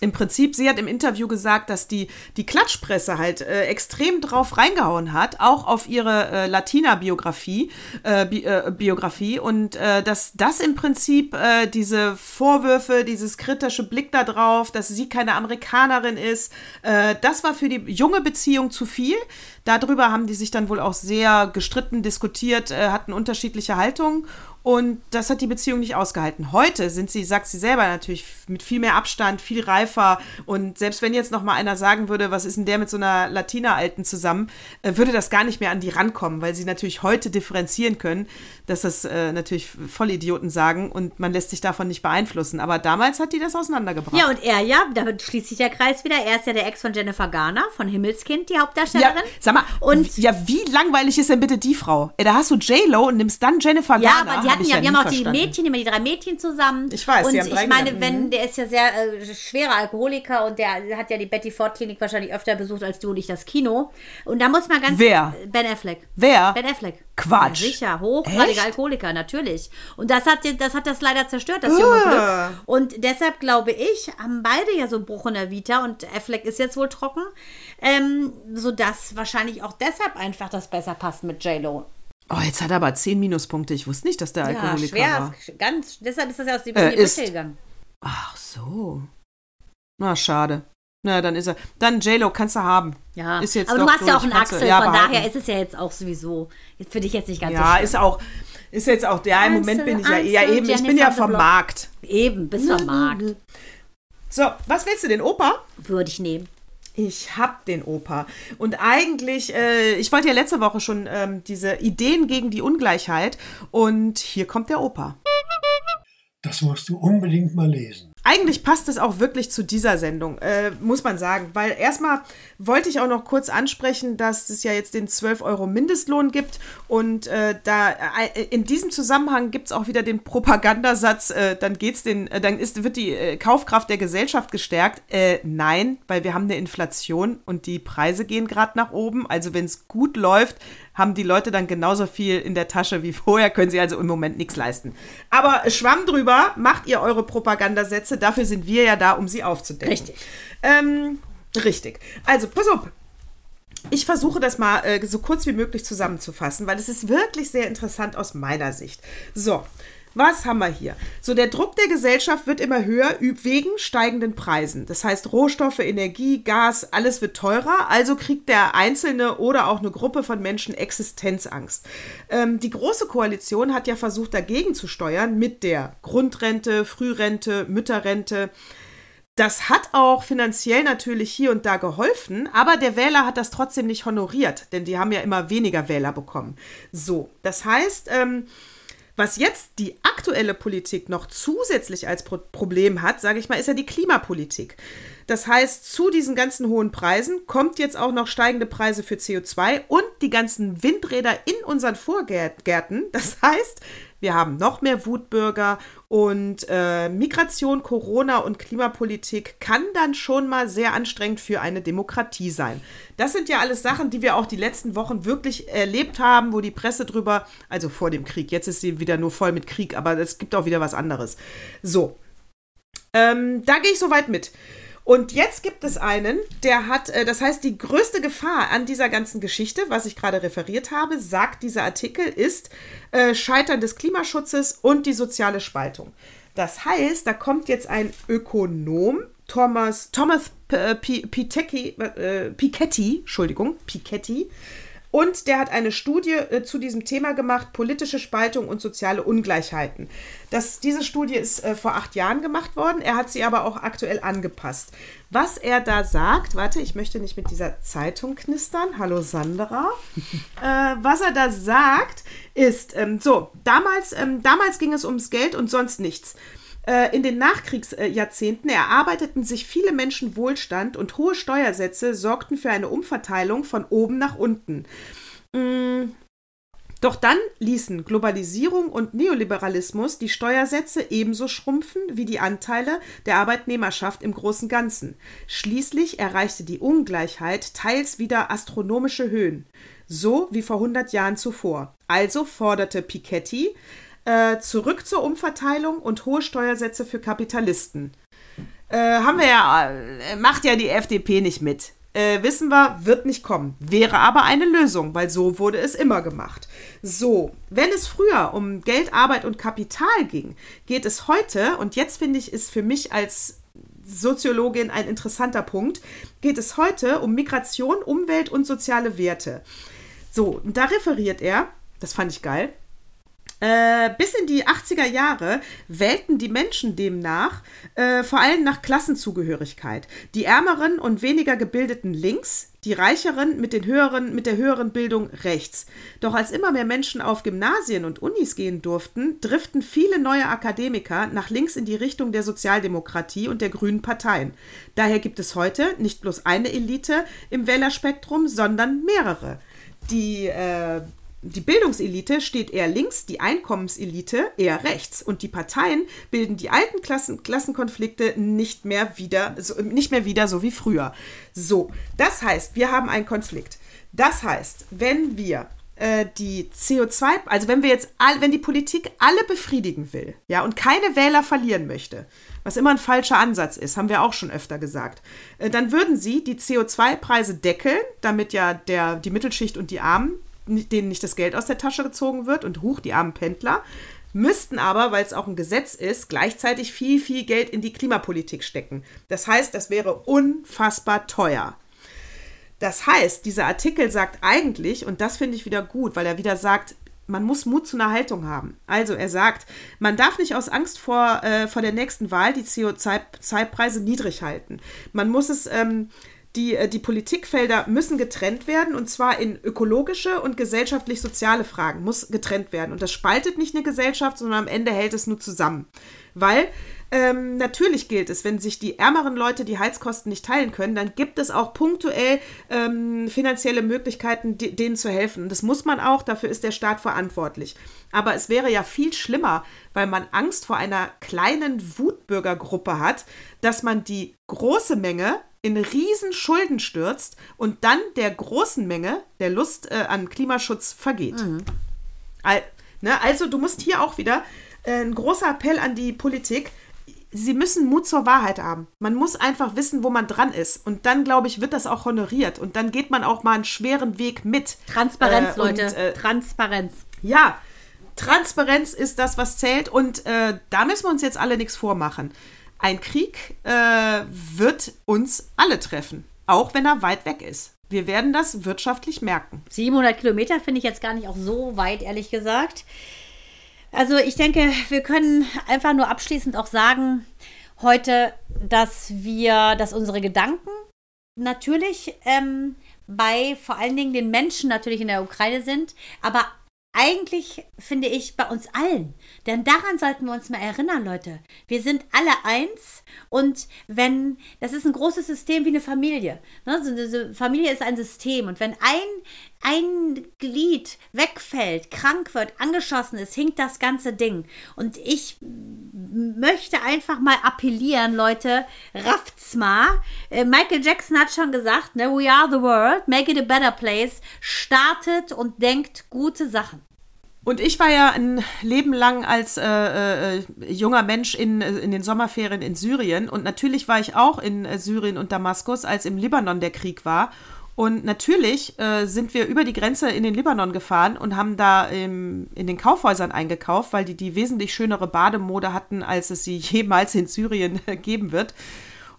im Prinzip, sie hat im Interview gesagt, dass die, die Klatschpresse halt äh, extrem drauf reingehauen hat, auch auf ihre äh, Latina-Biografie äh, Bi äh, Biografie und äh, dass das im Prinzip äh, diese Vorwürfe, dieses kritische Blick da drauf, dass sie keine Amerikanerin ist, äh, das war für die junge Beziehung zu viel. Darüber haben die sich dann wohl auch sehr gestritten, diskutiert, äh, hatten unterschiedliche Haltungen und das hat die Beziehung nicht ausgehalten. Heute sind sie, sagt sie selber natürlich, mit viel mehr Abstand, viel reifer. Und selbst wenn jetzt noch mal einer sagen würde, was ist denn der mit so einer Latina-Alten zusammen, äh, würde das gar nicht mehr an die rankommen, weil sie natürlich heute differenzieren können, dass das äh, natürlich Vollidioten sagen und man lässt sich davon nicht beeinflussen. Aber damals hat die das auseinandergebracht. Ja, und er ja, damit schließt sich der Kreis wieder. Er ist ja der Ex von Jennifer Garner, von Himmelskind, die Hauptdarstellerin. Ja, sag mal, Und- ja, wie langweilig ist denn bitte die Frau? Äh, Da hast du J-Lo und nimmst dann Jennifer Ja, Garner. Die Hab hatten ja, die nie haben auch die verstanden. Mädchen, immer die drei Mädchen zusammen. Ich weiß, Und die ich meine, wenn Mhm. der ist ja sehr äh, schwerer Alkoholiker und der hat ja die Betty Ford Klinik wahrscheinlich öfter besucht als du und ich das Kino. Und da muss man ganz Wer? Ben Affleck. Wer? Ben Affleck. Quatsch. Ja, sicher, hochgradiger? Alkoholiker, natürlich. Und das hat, das hat das leider zerstört, das junge Ah. Glück. Und deshalb glaube ich, haben beide ja so einen Bruch in der Vita und Affleck ist jetzt wohl trocken, ähm, sodass wahrscheinlich auch deshalb einfach das besser passt mit J-Lo. Oh, jetzt hat er aber zehn Minuspunkte. Ich wusste nicht, dass der Ja, Alkoholiker schwer, war. ganz, deshalb ist das ja aus dem Äh, die. Brüche gegangen. Ach so. Na, schade. Na, dann ist er. Dann J-Lo kannst du haben. Ja, Ist jetzt aber du hast ja auch einen Axel, ja, von behalten. daher ist es ja jetzt auch sowieso jetzt für dich jetzt nicht ganz Ja, so ist auch. Ist jetzt auch der. Im Moment bin ich ja Einzel- eben. Ich bin ja vom. Markt. Eben, bis zum Markt. So, was willst du denn, Opa? Würde ich nehmen. Ich hab den Opa. Und eigentlich, äh, ich wollte ja letzte Woche schon ähm, diese Ideen gegen die Ungleichheit. Und hier kommt der Opa. Das musst du unbedingt mal lesen. Eigentlich passt es auch wirklich zu dieser Sendung, äh, muss man sagen. Weil erstmal wollte ich auch noch kurz ansprechen, dass es ja jetzt den 12 Euro Mindestlohn gibt. Und äh, da äh, in diesem Zusammenhang gibt es auch wieder den Propagandasatz, äh, dann geht's den, äh, dann ist, wird die äh, Kaufkraft der Gesellschaft gestärkt. Nein, weil wir haben eine Inflation und die Preise gehen gerade nach oben. Also wenn es gut läuft, haben die Leute dann genauso viel in der Tasche wie vorher, können sie also im Moment nichts leisten. Aber Schwamm drüber, macht ihr eure Propagandasätze, dafür sind wir ja da, um sie aufzudecken. Richtig. Ähm, richtig. Also, pass auf. Ich versuche das mal äh, so kurz wie möglich zusammenzufassen, weil es ist wirklich sehr interessant aus meiner Sicht. So, was haben wir hier? So, der Druck der Gesellschaft wird immer höher wegen steigenden Preisen. Das heißt, Rohstoffe, Energie, Gas, alles wird teurer. Also kriegt der Einzelne oder auch eine Gruppe von Menschen Existenzangst. Ähm, die Große Koalition hat ja versucht, dagegen zu steuern mit der Grundrente, Frührente, Mütterrente. Das hat auch finanziell natürlich hier und da geholfen, aber der Wähler hat das trotzdem nicht honoriert, denn die haben ja immer weniger Wähler bekommen. So, das heißt, ähm, was jetzt die aktuelle Politik noch zusätzlich als Pro Problem hat, sage ich mal, ist ja die Klimapolitik. Das heißt, zu diesen ganzen hohen Preisen kommt jetzt auch noch steigende Preise für CO2 und die ganzen Windräder in unseren Vorgärten. Das heißt, wir haben noch mehr Wutbürger und äh, Migration, Corona und Klimapolitik kann dann schon mal sehr anstrengend für eine Demokratie sein. Das sind ja alles Sachen, die wir auch die letzten Wochen wirklich erlebt haben, wo die Presse drüber, also vor dem Krieg, jetzt ist sie wieder nur voll mit Krieg, aber es gibt auch wieder was anderes. So, ähm, da gehe ich soweit mit. Und jetzt gibt es einen, der hat, äh, das heißt, die größte Gefahr an dieser ganzen Geschichte, was ich gerade referiert habe, sagt dieser Artikel, ist äh, Scheitern des Klimaschutzes und die soziale Spaltung. Das heißt, da kommt jetzt ein Ökonom, Thomas, Thomas P- Piketty, äh, Piketty, Entschuldigung, Piketty, und der hat eine Studie äh, zu diesem Thema gemacht, politische Spaltung und soziale Ungleichheiten. Das, diese Studie ist äh, vor acht Jahren gemacht worden. Er hat sie aber auch aktuell angepasst. Was er da sagt, warte, ich möchte nicht mit dieser Zeitung knistern. Hallo Sandra. äh, was er da sagt, ist, ähm, so, damals, ähm, damals ging es ums Geld und sonst nichts. Äh, In den Nachkriegsjahrzehnten erarbeiteten sich viele Menschen Wohlstand und hohe Steuersätze sorgten für eine Umverteilung von oben nach unten. Mm, Doch dann ließen Globalisierung und Neoliberalismus die Steuersätze ebenso schrumpfen wie die Anteile der Arbeitnehmerschaft im großen Ganzen. Schließlich erreichte die Ungleichheit teils wieder astronomische Höhen, so wie vor 100 Jahren zuvor. Also forderte Piketty äh, zurück zur Umverteilung und hohe Steuersätze für Kapitalisten. Äh, haben wir ja, äh, macht ja die FDP nicht mit. Äh, wissen wir, wird nicht kommen. Wäre aber eine Lösung, weil so wurde es immer gemacht. So, wenn es früher um Geld, Arbeit und Kapital ging, geht es heute, und jetzt finde ich, ist für mich als Soziologin ein interessanter Punkt, geht es heute um Migration, Umwelt und soziale Werte. So, da referiert er, das fand ich geil, äh, bis in die 80er Jahre wählten die Menschen demnach äh, vor allem nach Klassenzugehörigkeit. Die ärmeren und weniger gebildeten links, die reicheren mit, den höheren, mit der höheren Bildung rechts. Doch als immer mehr Menschen auf Gymnasien und Unis gehen durften, driften viele neue Akademiker nach links in die Richtung der Sozialdemokratie und der grünen Parteien. Daher gibt es heute nicht bloß eine Elite im Wählerspektrum, sondern mehrere. Die äh, die Bildungselite steht eher links, die Einkommenselite eher rechts. Und die Parteien bilden die alten Klassen, Klassenkonflikte nicht mehr, wieder, so, nicht mehr wieder so wie früher. So, das heißt, wir haben einen Konflikt. Das heißt, wenn wir äh, die CO2, also wenn wir jetzt, all, wenn die Politik alle befriedigen will, ja, und keine Wähler verlieren möchte, was immer ein falscher Ansatz ist, haben wir auch schon öfter gesagt, äh, dann würden sie die CO2-Preise deckeln, damit ja der, die Mittelschicht und die Armen denen nicht das Geld aus der Tasche gezogen wird und huch, die armen Pendler, müssten aber, weil es auch ein Gesetz ist, gleichzeitig viel, viel Geld in die Klimapolitik stecken. Das heißt, das wäre unfassbar teuer. Das heißt, dieser Artikel sagt eigentlich, und das finde ich wieder gut, weil er wieder sagt, man muss Mut zu einer Haltung haben. Also er sagt, man darf nicht aus Angst vor, äh, vor der nächsten Wahl die CO2-Preise niedrig halten. Man muss es ähm, die, äh, die Politikfelder müssen getrennt werden und zwar in ökologische und gesellschaftlich-soziale Fragen muss getrennt werden. Und das spaltet nicht eine Gesellschaft, sondern am Ende hält es nur zusammen. Weil ähm, natürlich gilt es, wenn sich die ärmeren Leute die Heizkosten nicht teilen können, dann gibt es auch punktuell ähm, finanzielle Möglichkeiten, die, denen zu helfen. Und das muss man auch, dafür ist der Staat verantwortlich. Aber es wäre ja viel schlimmer, weil man Angst vor einer kleinen Wutbürgergruppe hat, dass man die große Menge in riesen Schulden stürzt und dann der großen Menge der Lust äh, an Klimaschutz vergeht. Mhm. Al ne, also du musst hier auch wieder äh, ein großer Appell an die Politik. Sie müssen Mut zur Wahrheit haben. Man muss einfach wissen, wo man dran ist. Und dann, glaube ich, wird das auch honoriert. Und dann geht man auch mal einen schweren Weg mit. Transparenz, äh, Leute. Und, äh, Transparenz. Ja, Transparenz ist das, was zählt. Und äh, da müssen wir uns jetzt alle nichts vormachen. Ein Krieg äh, wird uns alle treffen, auch wenn er weit weg ist. Wir werden das wirtschaftlich merken. 700 Kilometer finde ich jetzt gar nicht auch so weit, ehrlich gesagt. Also ich denke, wir können einfach nur abschließend auch sagen heute, dass wir, dass unsere Gedanken natürlich ähm, bei vor allen Dingen den Menschen natürlich in der Ukraine sind, aber eigentlich finde ich bei uns allen. Denn daran sollten wir uns mal erinnern, Leute. Wir sind alle eins und wenn, das ist ein großes System wie eine Familie. Ne? eine Familie ist ein System und wenn ein, ein Glied wegfällt, krank wird, angeschossen ist, hinkt das ganze Ding. Und ich möchte einfach mal appellieren, Leute, rafft's mal. Äh, Michael Jackson hat schon gesagt, ne, we are the world, make it a better place. Startet und denkt gute Sachen. Und ich war ja ein Leben lang als äh, äh, junger Mensch in, äh, in den Sommerferien in Syrien. Und natürlich war ich auch in äh, Syrien und Damaskus, als im Libanon der Krieg war. Und natürlich äh, sind wir über die Grenze in den Libanon gefahren und haben da im, in den Kaufhäusern eingekauft, weil die die wesentlich schönere Bademode hatten, als es sie jemals in Syrien geben wird.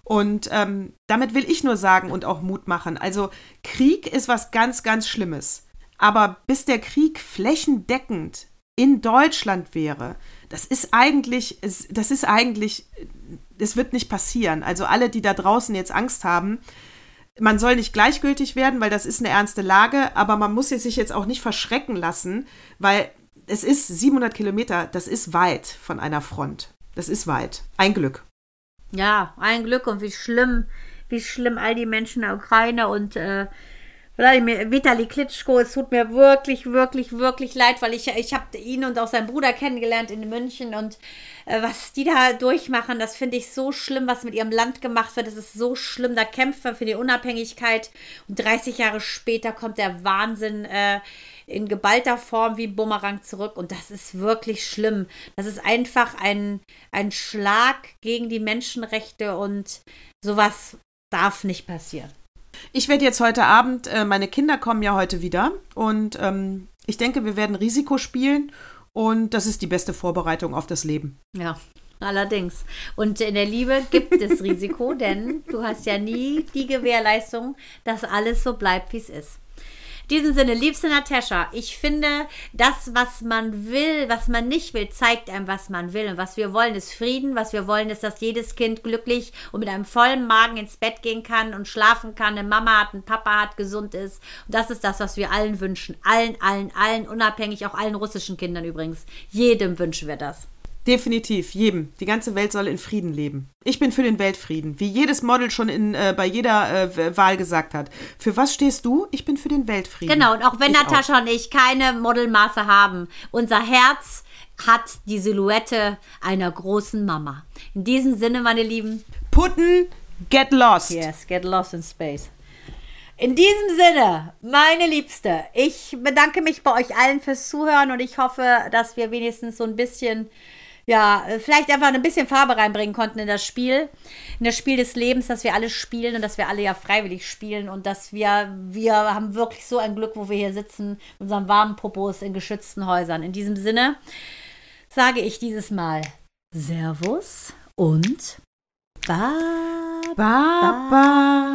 Und ähm, damit will ich nur sagen und auch Mut machen. Also Krieg ist was ganz, ganz Schlimmes. Aber bis der Krieg flächendeckend in Deutschland wäre, das ist eigentlich, das ist eigentlich, es wird nicht passieren. Also alle, die da draußen jetzt Angst haben, man soll nicht gleichgültig werden, weil das ist eine ernste Lage, aber man muss sich jetzt auch nicht verschrecken lassen, weil es ist 700 Kilometer, das ist weit von einer Front. Das ist weit. Ein Glück. Ja, ein Glück und wie schlimm, wie schlimm all die Menschen in der Ukraine und äh, Wladimir, Vitali Klitschko, es tut mir wirklich, wirklich, wirklich leid, weil ich, ich habe ihn und auch seinen Bruder kennengelernt in München und äh, was die da durchmachen, das finde ich so schlimm, was mit ihrem Land gemacht wird. Das ist so schlimm. Da kämpft man für die Unabhängigkeit und 30 Jahre später kommt der Wahnsinn. Äh, in geballter Form wie ein Bumerang zurück. Und das ist wirklich schlimm. Das ist einfach ein, ein Schlag gegen die Menschenrechte und sowas darf nicht passieren. Ich werde jetzt heute Abend, äh, meine Kinder kommen ja heute wieder und ähm, ich denke, wir werden Risiko spielen und das ist die beste Vorbereitung auf das Leben. Ja, allerdings. Und in der Liebe gibt es Risiko, denn du hast ja nie die Gewährleistung, dass alles so bleibt, wie es ist. In diesem Sinne, liebste Natascha, ich finde, das, was man will, was man nicht will, zeigt einem, was man will. Und was wir wollen, ist Frieden. Was wir wollen, ist, dass jedes Kind glücklich und mit einem vollen Magen ins Bett gehen kann und schlafen kann, eine Mama hat, ein Papa hat, gesund ist. Und das ist das, was wir allen wünschen. Allen, allen, allen, unabhängig, auch allen russischen Kindern übrigens. Jedem wünschen wir das. Definitiv, jedem. Die ganze Welt soll in Frieden leben. Ich bin für den Weltfrieden, wie jedes Model schon in, äh, bei jeder äh, Wahl gesagt hat. Für was stehst du? Ich bin für den Weltfrieden. Genau, und auch wenn Ich Natascha und ich keine Modelmaße haben, unser Herz hat die Silhouette einer großen Mama. In diesem Sinne, meine Lieben, Putten, get lost. yes, get lost in space. In diesem Sinne, meine Liebste, ich bedanke mich bei euch allen fürs Zuhören und ich hoffe, dass wir wenigstens so ein bisschen, ja, vielleicht einfach ein bisschen Farbe reinbringen konnten in das Spiel, in das Spiel des Lebens, dass wir alle spielen und dass wir alle ja freiwillig spielen und dass wir, wir haben wirklich so ein Glück, wo wir hier sitzen, mit unseren warmen Popos in geschützten Häusern. In diesem Sinne sage ich dieses Mal Servus und Bye. Baba.